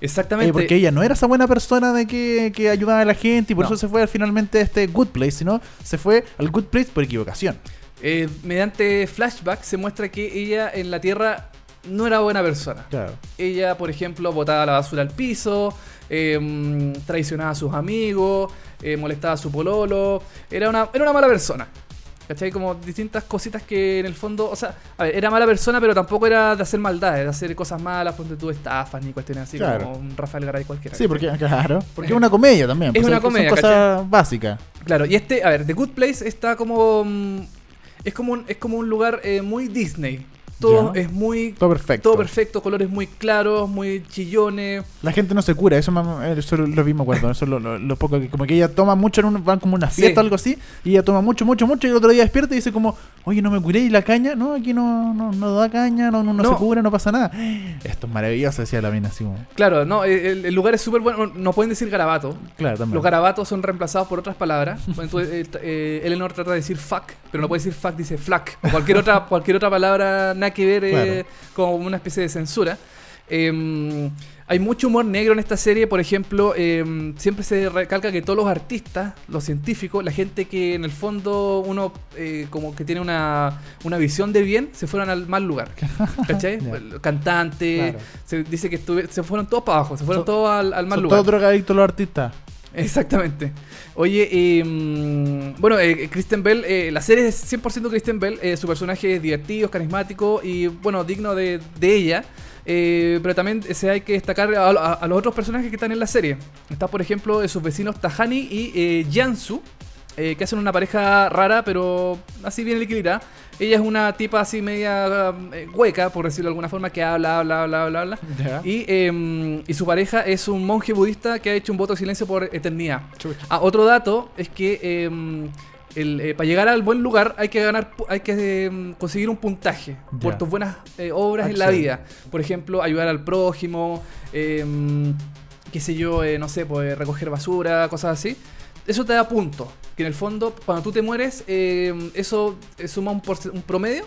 Exactamente. Porque ella no era esa buena persona de que, que ayudaba a la gente y por No. eso se fue finalmente a este Good Place, sino se fue al Good Place por equivocación. Eh, mediante flashback se muestra que ella en la Tierra no era buena persona. Claro. Ella, por ejemplo, botaba la basura al piso, eh, mm, traicionaba a sus amigos, eh, molestaba a su pololo. Era una, era una mala persona. ¿Cachai? Como distintas cositas que en el fondo, o sea, a ver, era mala persona, pero tampoco era de hacer maldades, de hacer cosas malas, ponte tú estafas ni cuestiones así Claro. como un Rafael Garay cualquiera. Sí, porque, claro, porque es una comedia también. Es pues, una comedia, cosas básicas. Claro, y este, a ver, The Good Place está como. mm, Es como un, es como un lugar eh, muy Disney. Todo es muy... Todo perfecto. Todo perfecto, colores muy claros, muy chillones. La gente no se cura, eso, eso lo vi, me acuerdo. Eso es lo, lo- lo poco que. Como que ella toma mucho, en un, van como una fiesta Sí. o algo así, y ella toma mucho, mucho, mucho, y el otro día despierta y dice como, oye, no me curé, y la caña, no, aquí no, no, no da caña, no, no, se cura, no pasa nada. Esto es maravilloso, decía la mina así como. Claro, no, el, el lugar es súper bueno. No pueden decir garabato. Claro, también. Los garabatos son reemplazados por otras palabras. Tú, eh, eh, Eleanor trata de decir fuck, pero no puede decir fuck, dice flack. O cualquier otra, cualquier otra palabra nada que ver, eh, como una especie de censura. Eh, hay mucho humor negro en esta serie, por ejemplo, eh, siempre se recalca que todos los artistas, los científicos, la gente que en el fondo uno eh, como que tiene una, una visión de bien, se fueron al mal lugar. ¿Cachai? Cantantes, Claro. se dice que estuve- se fueron todos para abajo, se fueron todos al, al mal Son lugar. todos drogadictos los artistas. Exactamente. Oye, mm, bueno, eh, Kristen Bell, eh, la serie es 100% Kristen Bell, eh, su personaje es divertido, es carismático y, bueno, digno de, de ella. Eh, pero también se hay que destacar a, a- los otros personajes que están en la serie. Está, por ejemplo, sus vecinos Tahani y Jansu, eh, que hacen una pareja rara, pero así bien equilibrada. Ella es una tipa así media eh, hueca, por decirlo de alguna forma, que habla, habla, habla, habla. Y, eh, y su pareja es un monje budista que ha hecho un voto de silencio por eternidad. Ah, otro dato es que eh, el, eh, para llegar al buen lugar hay que ganar, hay que eh, conseguir un puntaje por tus buenas eh, obras en la vida. Por ejemplo, ayudar al prójimo, qué sé yo, no sé, pues recoger basura, cosas así. Eso te da puntos. Que en el fondo, cuando tú te mueres, eh, eso eh, suma un, un promedio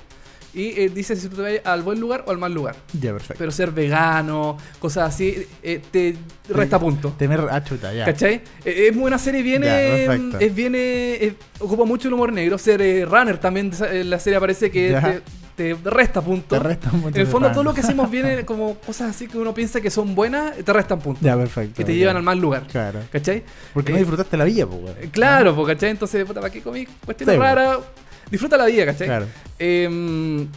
y eh, dice si tú te vas al buen lugar o al mal lugar. Ya, perfecto. Pero ser vegano, cosas así, eh, te resta puntos. Tener ah, chuta, ya. ¿Cachai? Eh, es una serie perfecto. es bien. eh, ocupa mucho el humor negro. Ser runner también en la serie aparece que. Te, resta puntos. Te restan puntos En el fondo, todo lo que hacemos viene como cosas así que uno piensa que son buenas, te restan puntos. Ya, perfecto. que te llevan al mal lugar. Claro. ¿Cachai? Porque Eh, no disfrutaste la vida, pues. Eh, Claro, pues, ¿cachai? Entonces, puta, ¿para qué comí cuestiones Sí, raras? Disfruta la vida, ¿cachai? Claro. Eh,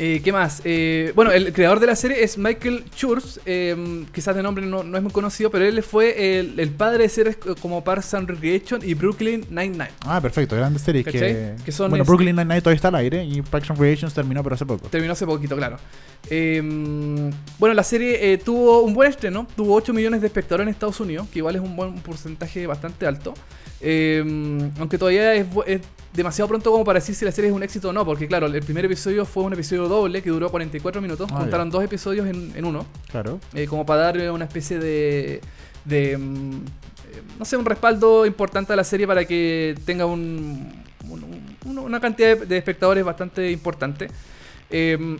eh, ¿Qué más? Eh, bueno, el creador de la serie es Michael Schurz. eh, quizás de nombre no, no es muy conocido, pero él fue el, el padre de series como Parks and Recreation y Brooklyn Nine-Nine. Ah, perfecto, grandes series que. Que son bueno, es- Brooklyn Nine-Nine todavía está al aire y Parks and Recreations terminó pero hace poco. Terminó hace poquito, claro. Bueno, la serie tuvo un buen estreno. Tuvo 8 millones de espectadores en Estados Unidos, que igual es un buen porcentaje bastante alto. Aunque todavía es, es demasiado pronto como para decir si la serie es un éxito o no, porque claro, el primer episodio fue un episodio doble que duró 44 minutos. Ah, Contaron dos episodios en, en uno, Claro. eh, como para darle una especie de... de mm, eh, no sé, un respaldo importante a la serie para que tenga un, un- un- una cantidad de, de espectadores bastante importante. Eh,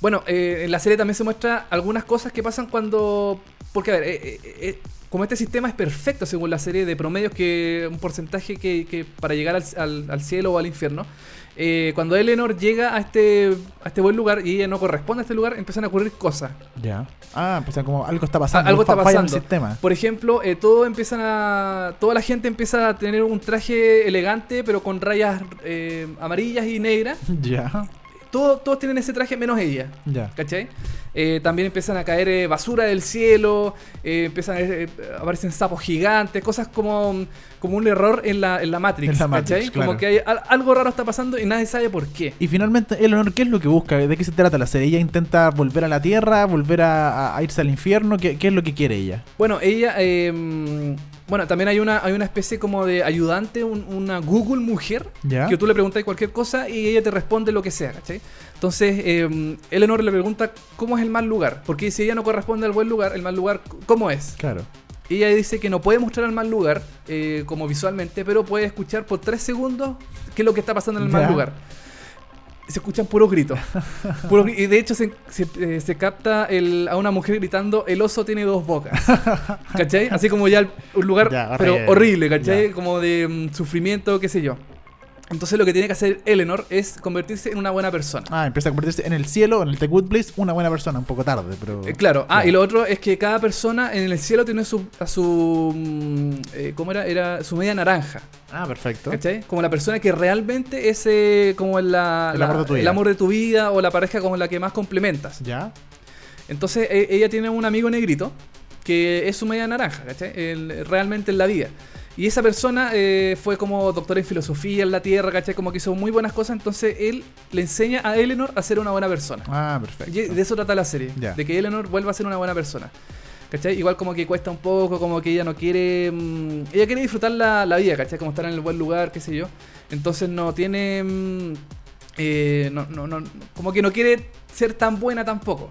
bueno, eh, en la serie también se muestra algunas cosas que pasan cuando... Porque, a ver, eh, eh, eh, como este sistema es perfecto según la serie de promedios, que un porcentaje que, que para llegar al, al- al cielo o al infierno, eh, cuando Eleanor llega a este, a este buen lugar y ella no corresponde a este lugar, empiezan a ocurrir cosas. Ya. Ah, pues como algo está pasando. Algo está pasando. el sistema. Por ejemplo, eh, todo empiezan a. Toda la gente empieza a tener un traje elegante, pero con rayas eh, amarillas y negras. Ya. Todo- todos tienen ese traje menos ella. Ya. ¿Cachai? Eh, también empiezan a caer eh, basura del cielo, eh, empiezan a aparecen sapos gigantes, cosas como, como un error en la, en la Matrix. En la Matrix, ¿cachai? claro. Como que hay, al- algo raro está pasando y nadie sabe por qué. Y finalmente, Eleanor, ¿qué es lo que busca? ¿De qué se trata la serie? ¿Ella intenta volver a la Tierra? ¿Volver a, a- a irse al infierno? ¿Qué, qué es lo que quiere ella? Bueno, ella. Bueno, también hay una, hay una especie como de ayudante, un- una Google mujer, Ya. que tú le preguntas cualquier cosa y ella te responde lo que sea, ¿cachai? Entonces, eh, Eleanor le pregunta cómo es el mal lugar, porque si ella no corresponde al buen lugar, el mal lugar, ¿cómo es? Claro. Y ella dice que no puede mostrar el mal lugar eh, como visualmente, pero puede escuchar por tres segundos qué es lo que está pasando en el Ya. mal lugar. Se escuchan puros gritos. Puros y de hecho se, se, eh, se capta el- a una mujer gritando, el oso tiene dos bocas. ¿Cachai? Así como ya el- un lugar, Ya, pero horrible. horrible, ¿cachai? Ya. Como de mm, sufrimiento, qué sé yo. Entonces lo que tiene que hacer Eleanor es convertirse en una buena persona. Ah, empieza a convertirse en el cielo, en el The Good Place, una buena persona, un poco tarde, pero... Eh, claro, ah, y lo otro es que cada persona en el cielo tiene su, a su, mm, eh, ¿cómo era? Era su media naranja, Ah, perfecto. ¿cachai? Como la persona que realmente es eh, como la, El la- amor de tu vida. el amor de tu vida o la pareja con la que más complementas. ¿Ya? Entonces e- ella tiene un amigo negrito que es su media naranja, ¿cachai? El- realmente en la vida. Y esa persona eh, fue como doctor en filosofía en la Tierra, ¿cachai? Como que hizo muy buenas cosas, entonces él le enseña a Eleanor a ser una buena persona. Ah, perfecto. Y de eso trata la serie, de que Eleanor vuelva a ser una buena persona. ¿Cachai? Igual como que cuesta un poco, como que ella no quiere... mm, ella quiere disfrutar la, la vida, ¿cachai? Como estar en el buen lugar, qué sé yo. Entonces no tiene... mm, eh, no, no, no, como que no quiere ser tan buena tampoco.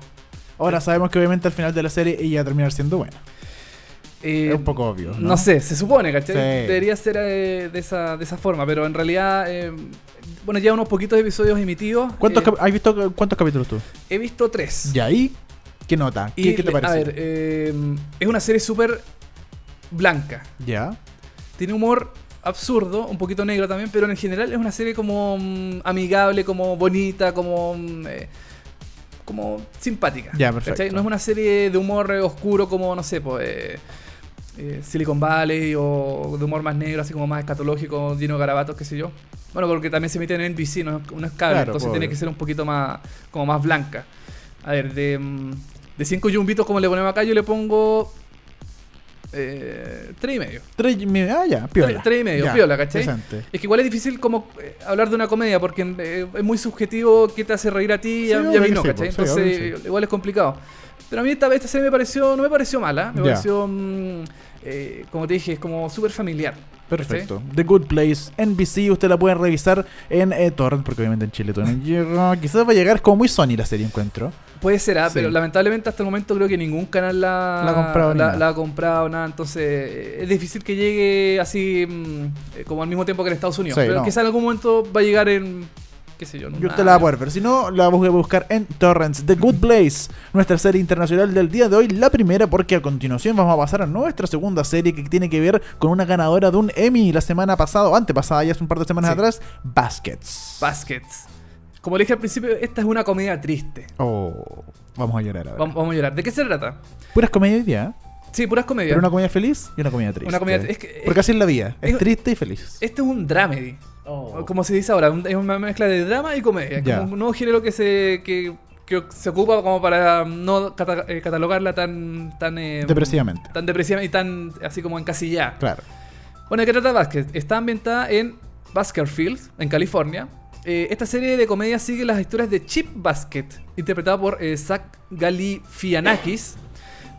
Ahora sabemos que obviamente al final de la serie ella va a terminar siendo buena. Eh, es un poco obvio. No, ¿no? sé, se supone, ¿cachai? Sí. Debería ser eh, de, esa, de esa forma, pero en realidad, eh, bueno, ya unos poquitos episodios emitidos. ¿Cuántos, ¿Has visto cuántos capítulos tú? he visto tres. ¿Y ahí? ¿Qué nota? ¿Qué, Y, qué te parece? A ver, es una serie súper blanca. ya. Tiene humor absurdo, un poquito negro también, pero en general es una serie como mm, amigable, como bonita, como... mm, como simpática. Ya, perfecto. ¿cachai? No es una serie de humor oscuro como, no sé, pues... eh, Silicon Valley o de humor más negro, así como más escatológico, lleno de garabatos, qué sé yo. Bueno, porque también se emite en NBC, no, es- no es cable, Claro, entonces tiene que ser un poquito más, como más blanca. A ver, de, mm, de cinco yumbitos, como le ponemos acá, yo le pongo eh, tres y medio. Tres y medio. Ah, ya, piola. Tres- tres y medio, Ya, piola, ¿cachai? Es que igual es difícil como eh, hablar de una comedia porque eh, es muy subjetivo qué te hace reír a ti y Sí, a, mí no, sí, ¿cachai? pues, sí, Entonces igual es complicado. Pero a mí esta, esta serie me pareció, no me pareció mala, me Ya. pareció, mm, eh, como te dije, es como súper familiar. Perfecto. The Good Place, NBC, usted la puede revisar en eh, Torrent, porque obviamente en Chile todavía no llega. Quizás va a llegar es como muy Sony la serie, encuentro. Puede ser, ah, Sí. pero lamentablemente hasta el momento creo que ningún canal la, La ha comprado la, nada. la ha comprado, nada. Entonces eh, es difícil que llegue así mm, eh, como al mismo tiempo que en Estados Unidos. Sí, pero no. quizá en algún momento va a llegar en, qué sé yo, usted la va a poder ver. Si no, la voy a buscar en Torrents. The Good Place, nuestra serie internacional del día de hoy. La primera, porque a continuación vamos a pasar a nuestra segunda serie que tiene que ver con una ganadora de un Emmy la semana pasada, o antepasada, ya hace un par de semanas Sí. atrás, Baskets. Baskets. Como le dije al principio, esta es una comedia triste. oh, vamos a llorar ahora. Vamos, vamos a llorar. ¿De qué se trata? Puras comedias hoy día, ¿eh? Sí, puras comedias. Pero una comedia feliz y una comedia triste. Una comedia- es que- Porque así es la vida. Es es- triste y feliz. Este es un dramedy. Oh. Como se dice ahora, es una mezcla de drama y comedia. Es Ya. como un nuevo género que se, que, que se ocupa como para no cata- eh, catalogarla tan... tan eh, Depresivamente. Tan depresiva y tan así como encasillada. Claro. Bueno, ¿de qué trata Basket? Está ambientada en Baskerville, en California. Eh, esta serie de comedia sigue las historias de Chip Basket, interpretado por eh, Zach Galifianakis.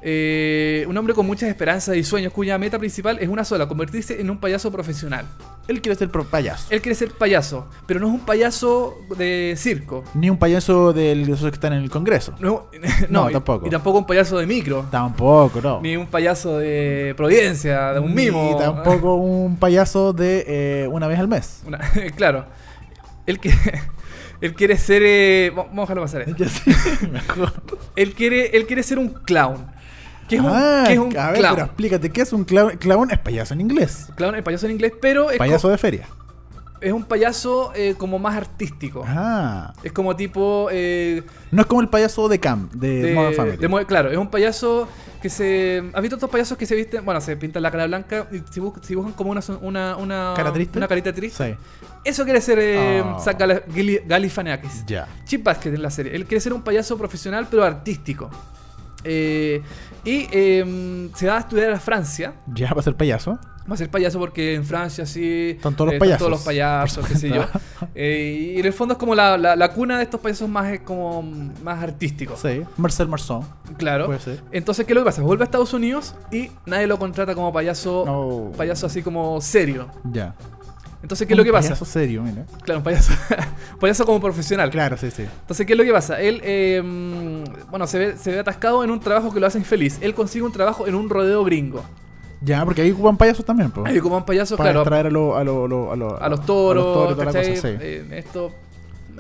Eh, un hombre con muchas esperanzas y sueños cuya meta principal es una sola, convertirse en un payaso profesional. Él quiere ser payaso. Él quiere ser payaso, pero no es un payaso de circo. Ni un payaso de esos que están en el Congreso. No, No, y- tampoco. Y tampoco un payaso de micro. Tampoco, no. Ni un payaso de Providencia, de un mimo. Ni tampoco un payaso de eh, una vez al mes. Una- claro. Él, que, él quiere ser. eh, va- vamos a dejarlo pasar sí, mejor. Él quiere, él quiere ser un clown. ¿Qué es un, Ah, qué es un a ver, clown? pero explícate, ¿qué es un clown? Clown es payaso en inglés. Clown es payaso en inglés, pero es, Payaso de feria. es un payaso eh, como más artístico. Ah. Es como tipo. eh, No es como el payaso de Cam, de, de- Modern Family. de claro, es un payaso que se. ¿Has visto estos payasos que se visten? Bueno, se pintan la cara blanca y se, dibujan como una, una, una, ¿Cara triste? una carita triste. Sí. Eso quiere ser eh, Ah. Zach Gali- Gali- Galifianakis. Ya. Chip Basket en la serie. Él quiere ser un payaso profesional, pero artístico. Eh, y eh, se va a estudiar a Francia. Ya va a ser payaso. Va a ser payaso porque en Francia sí. Están todos los eh, payasos. todos los payasos, qué sé yo. Eh, y en el fondo es como la, la- la cuna de estos payasos más, eh, como, más artísticos. Sí. Marcel Marceau. Claro. Puede ser. Entonces, ¿qué es lo que pasa? Vuelve a Estados Unidos y nadie lo contrata como payaso. No. Payaso así como serio. Ya. Entonces, ¿qué es lo Un que pasa? Payaso serio, mira. Claro, un payaso. payaso como profesional. Claro, sí, sí. Entonces, ¿qué es lo que pasa? Él, eh, bueno, se ve, se ve atascado en un trabajo que lo hace infeliz. Él consigue un trabajo en un rodeo gringo. Ya, porque ahí ocupan payasos también, pues. Ahí como un payaso, Para claro, traer a, lo- a, lo- lo- a, lo- a los toros, a los toros cosa, sí. Eh, esto,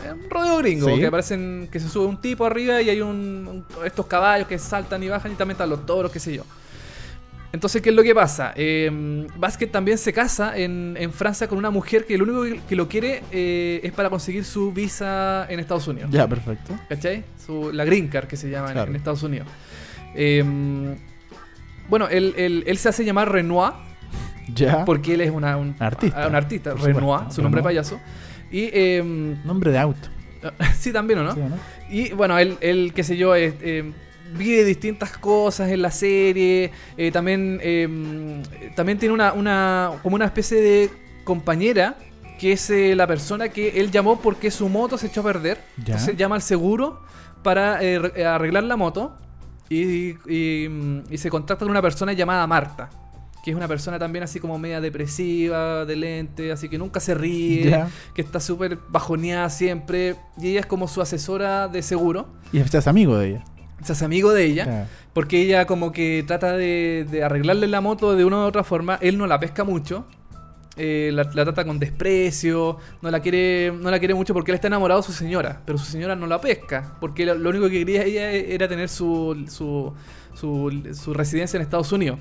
eh, un rodeo gringo, Sí. que aparecen, que se sube un tipo arriba y hay un, un- estos caballos que saltan y bajan y también están los toros, qué sé yo. Entonces, ¿qué es lo que pasa? Eh, Basket también se casa en, en Francia con una mujer que lo único que, lo quiere eh, es para conseguir su visa en Estados Unidos. Ya, perfecto. ¿Cachai? Su- la green card que se llama en- Claro. en, Estados Unidos. Eh, bueno, él, él- él se hace llamar Renoir Ya. porque él es una, un Artista. Un artista, Por Renoir, supuesto, su nombre Renoir. payaso. Y eh, Nombre de auto. sí, también, ¿o no? ¿sí no? Y bueno, él, él qué sé yo, es, eh, vive distintas cosas en la serie. eh, también, eh, también tiene una, una, como una especie de compañera que es eh, la persona que él llamó porque su moto se echó a perder. Ya. Entonces llama al seguro para eh, re- arreglar la moto y, y, y se contacta con una persona llamada Marta. Que es una persona también así como media depresiva, de lente, así que nunca se ríe, que está súper bajoneada siempre. Y ella es como su asesora de seguro. Y estás amigo de ella. Se hace amigo de ella. Porque ella como que trata de, de arreglarle la moto de una u otra forma. Él no la pesca mucho. eh, la, la trata con desprecio. No la quiere no la quiere mucho porque él está enamorado de su señora. Pero su señora no la pesca. Porque lo, lo único que quería ella era tener su, su, su, su residencia en Estados Unidos.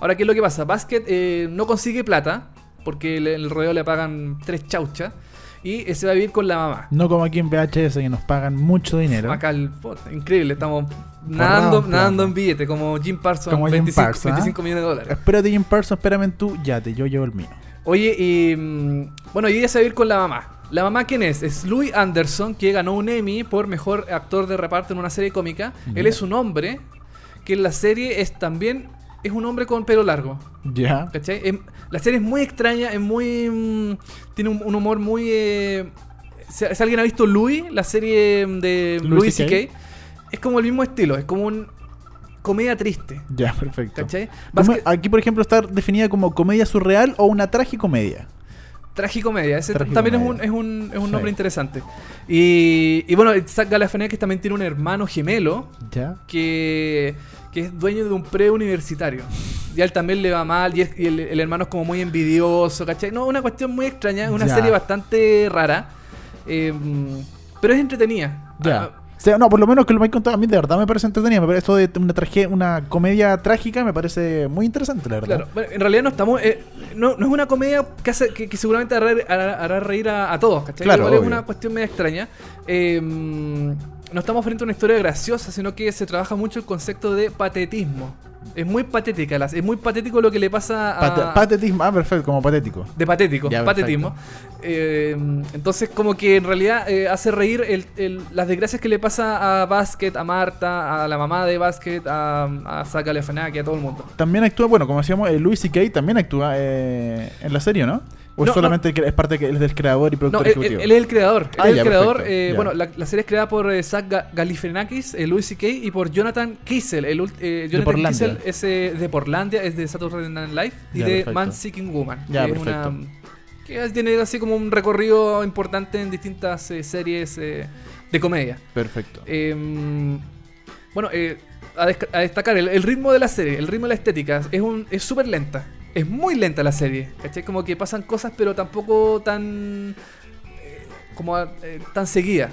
Ahora, ¿qué es lo que pasa? Basket eh, no consigue plata. Porque en el rodeo le pagan tres chauchas. Y se va a vivir con la mamá. No como aquí en VHS que nos pagan mucho dinero. Acá el increíble, estamos nadando, nadando en billete, como Jim Parsons, Como Jim 25, Parsons, ¿ah? 25 millones de dólares. Espérate Jim Parsons, espérame en tu yate, yo llevo el mío. Oye, y mm, bueno, y ella se va a ir con la mamá. ¿La mamá quién es? Es Louis Anderson, que ganó un Emmy por mejor actor de reparto en una serie cómica. Él Ya. es un hombre que en la serie es también es un hombre con pelo largo. Ya. ¿Cachai? La serie es muy extraña, es muy. mm, tiene un, un humor muy. eh, si, si alguien ha visto Louis, la serie de Louis CK. Es como el mismo estilo, es como un. comedia triste. Ya, perfecto. ¿Cachai? Aquí, por ejemplo, está definida como comedia surreal o una tragicomedia. Tragicomedia, ese Tragicomedia. también es un, es un, es un Sí. nombre interesante. Y, y bueno, Zach Galifianakis también tiene un hermano gemelo Ya. que, que es dueño de un preuniversitario. Y a él también le va mal y, es- y el, el hermano es como muy envidioso, ¿cachai? No, una cuestión muy extraña, una Ya. serie bastante rara, eh, pero es entretenida. Ya. Ah, O sea, no, por lo menos que lo me contado, a mí de verdad me parece entretenida. Me parece esto de una, traje- una comedia trágica me parece muy interesante, la verdad. Claro, bueno, en realidad no estamos. eh, no, no es una comedia que, hace, que, que seguramente hará, hará- hará reír a, a todos, ¿cachai? Claro, Igual es una cuestión media extraña. Eh, no estamos frente a una historia graciosa, sino que se trabaja mucho el concepto de patetismo. Es muy patética, las- es muy patético lo que le pasa a. Pate- patetismo, ah, perfecto, como patético. de patético, Ya, patetismo. Eh, entonces, como que en realidad eh, hace reír el- el- las desgracias que le pasa a Basket, a Marta, a la mamá de Basket, a, a Galifianakis, a todo el mundo. También actúa, bueno, como decíamos, eh, Louis C.K. también actúa eh, en la serie, ¿no? ¿O es No, solamente que es parte que es del creador y No, productor él, él- ejecutivo? él es el creador. Él Ah, es el creador. eh, bueno, la, la serie es creada por eh, Zach Ga- Galifianakis, eh, Louis C.K. y por Jonathan Kiesel. El, eh, Jonathan. Kiesel es eh, de Portlandia, es de Saturday Night Live y de perfecto. Man Seeking Woman. Ya, que es una- que tiene así como un recorrido importante en distintas eh, series de comedia. Perfecto. Eh, bueno, eh, a, a destacar el, el ritmo de la serie, el ritmo de la estética, es un es súper lenta. Es muy lenta la serie, ¿cachai? Como que pasan cosas, pero tampoco tan. eh, como eh, tan seguida.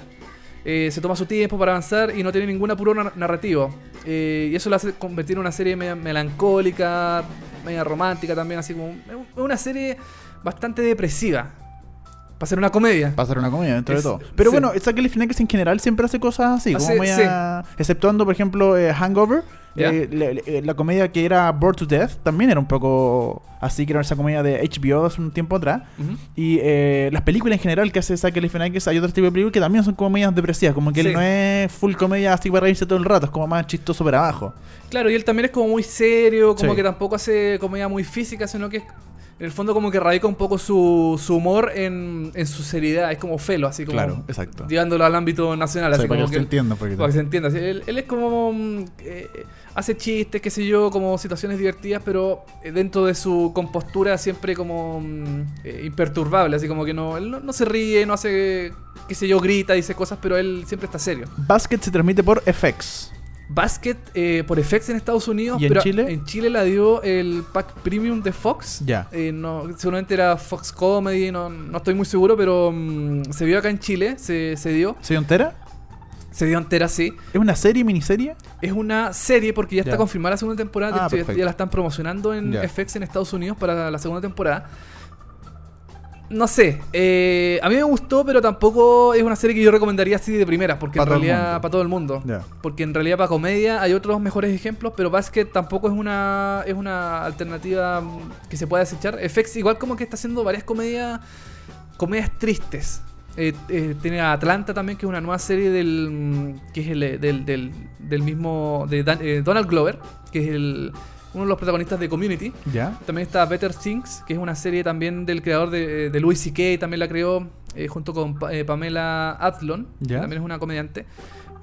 Eh, se toma su tiempo para avanzar y no tiene ningún apuro nar- narrativo. Y eso lo hace convertir en una serie media melancólica, media romántica también, así como. Una serie bastante depresiva. Para ser una comedia. Va a ser una comedia dentro Es- de todo. Pero sí. bueno, Zach Galifianakis en general siempre hace cosas así, Hace- como media... Exceptuando, por ejemplo, eh, Hangover. Eh, le- le- la comedia que era Bored to Death también era un poco así, que era esa comedia de HBO hace un tiempo atrás. Y eh, las películas en general que hace Zach Galifianakis, hay otro tipo de películas que también son comedias depresivas, como que Sí. él no es full comedia así para reírse todo el rato, es como más chistoso para abajo. Claro, y él también es como muy serio, como Sí. que tampoco hace comedia muy física, sino que es- en el fondo como que radica un poco su, su humor en, en su seriedad, es como felo, así como exacto. llevándolo al ámbito nacional, O sea, así para como que se entienda para que se entienda. él es como mm, eh, hace chistes, qué sé yo, como situaciones divertidas, pero eh, dentro de su compostura siempre como mm, eh, imperturbable, así como que no, él no, no se ríe, no hace, qué sé yo, grita, dice cosas, pero él siempre está serio. Basket se transmite por FX. Basket eh, por FX en Estados Unidos, ¿Y en pero Chile? en Chile la dio el pack premium de Fox. Ya. Eh, no, seguramente era Fox Comedy, no, no estoy muy seguro, pero mm, se vio acá en Chile, se, se dio, ¿Se dio entera? se dio entera así. ¿Es una serie, miniserie? Es una serie porque ya, Ya. está confirmada la segunda temporada, de Ah, hecho, ya- la están promocionando en Ya. FX en Estados Unidos para la segunda temporada. No sé, eh, a mí me gustó, pero tampoco es una serie que yo recomendaría así de primeras, porque en realidad para todo el mundo. Porque en realidad para comedia hay otros mejores ejemplos, pero Basket tampoco es una es una alternativa que se pueda desechar. FX igual como que está haciendo varias comedias comedias tristes. Eh, eh, tiene a Atlanta también, que es una nueva serie del que es el, del, del, del mismo, de Dan- eh, Donald Glover, que es el, uno de los protagonistas de Community. ¿Ya? También está Better Things, que es una serie también del creador de, de Louis C.K., también la creó eh, junto con eh, Pamela Adlon, que Ya. también es una comediante.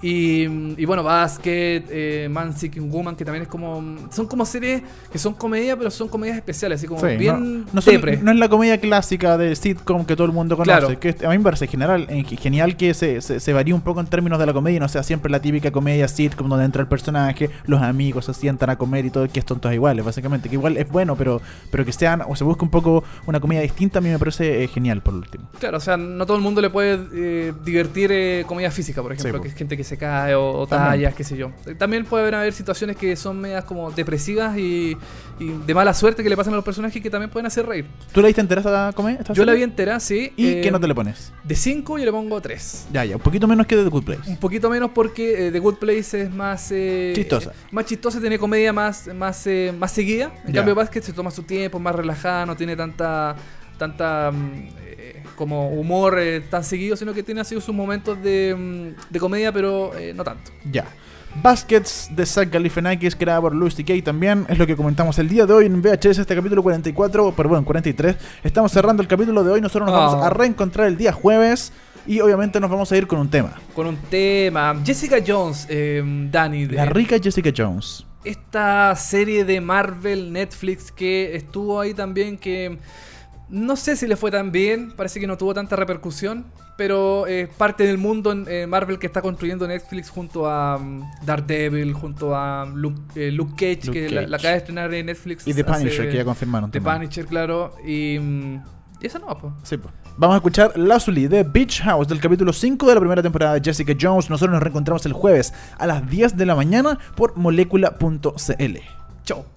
Y, y bueno, Basket, eh, Man Seeking Woman, que también es como. Son como series que son comedia, pero son comedias especiales, así como Sí, bien no, no son- no es la comedia clásica de sitcom que todo el mundo conoce. Claro. Que a mí me parece general, en- genial que se, se, se varíe un poco en términos de la comedia y no sea siempre la típica comedia sitcom donde entra el personaje, los amigos se sientan a comer y todo, que son todos iguales, básicamente. Que igual es bueno, pero, pero que sean, o se busque un poco una comedia distinta, a mí me parece eh, genial por último. Claro, o sea, no todo el mundo le puede eh, divertir eh, comedia física, por ejemplo, Sí, que es gente que se cae o, tallas, qué sé yo. Eh, También puede haber situaciones que son medias como depresivas y, y de mala suerte que le pasan a los personajes que también pueden hacer reír. ¿Tú la viste entera comedia? esta Yo la vi entera, sí. ¿Y eh, qué nota le pones? De 5 yo le pongo 3. Ya, ya, un poquito menos que The Good Place. Un poquito menos porque eh, The Good Place es más... eh, Chistosa. Más chistosa, tiene comedia más, más, eh, más seguida. En Ya. cambio, Basket se toma su tiempo, más relajada, no tiene tanta... Tanta mm, eh, como humor eh, tan seguido, sino que tiene así sus momentos de, mm, de comedia, pero eh, no tanto. Ya. Baskets de Zach Galifianakis, creada por Louis C.K. también, es lo que comentamos el día de hoy en VHS, este capítulo 44, pero bueno, 43. Estamos cerrando el capítulo de hoy, nosotros nos Ah. vamos a reencontrar el día jueves y obviamente nos vamos a ir con un tema. Con un tema. Jessica Jones, eh, Dani. de- La rica Jessica Jones. esta serie de Marvel Netflix que estuvo ahí también que no sé si le fue tan bien, parece que no tuvo tanta repercusión, pero es parte del mundo en eh, Marvel que está construyendo Netflix junto a mm, Daredevil, junto a Luke, eh, Luke Cage, Luke que la, Cage. la acaba de estrenar en Netflix. Y The Punisher, que ya confirmaron. The también. Punisher, claro, y, mm, y eso no, pues. Sí, pues. Vamos a escuchar Lazuli de Beach House del capítulo 5 de la primera temporada de Jessica Jones. Nosotros nos reencontramos el jueves a las 10 de la mañana por molecula.cl. Chao.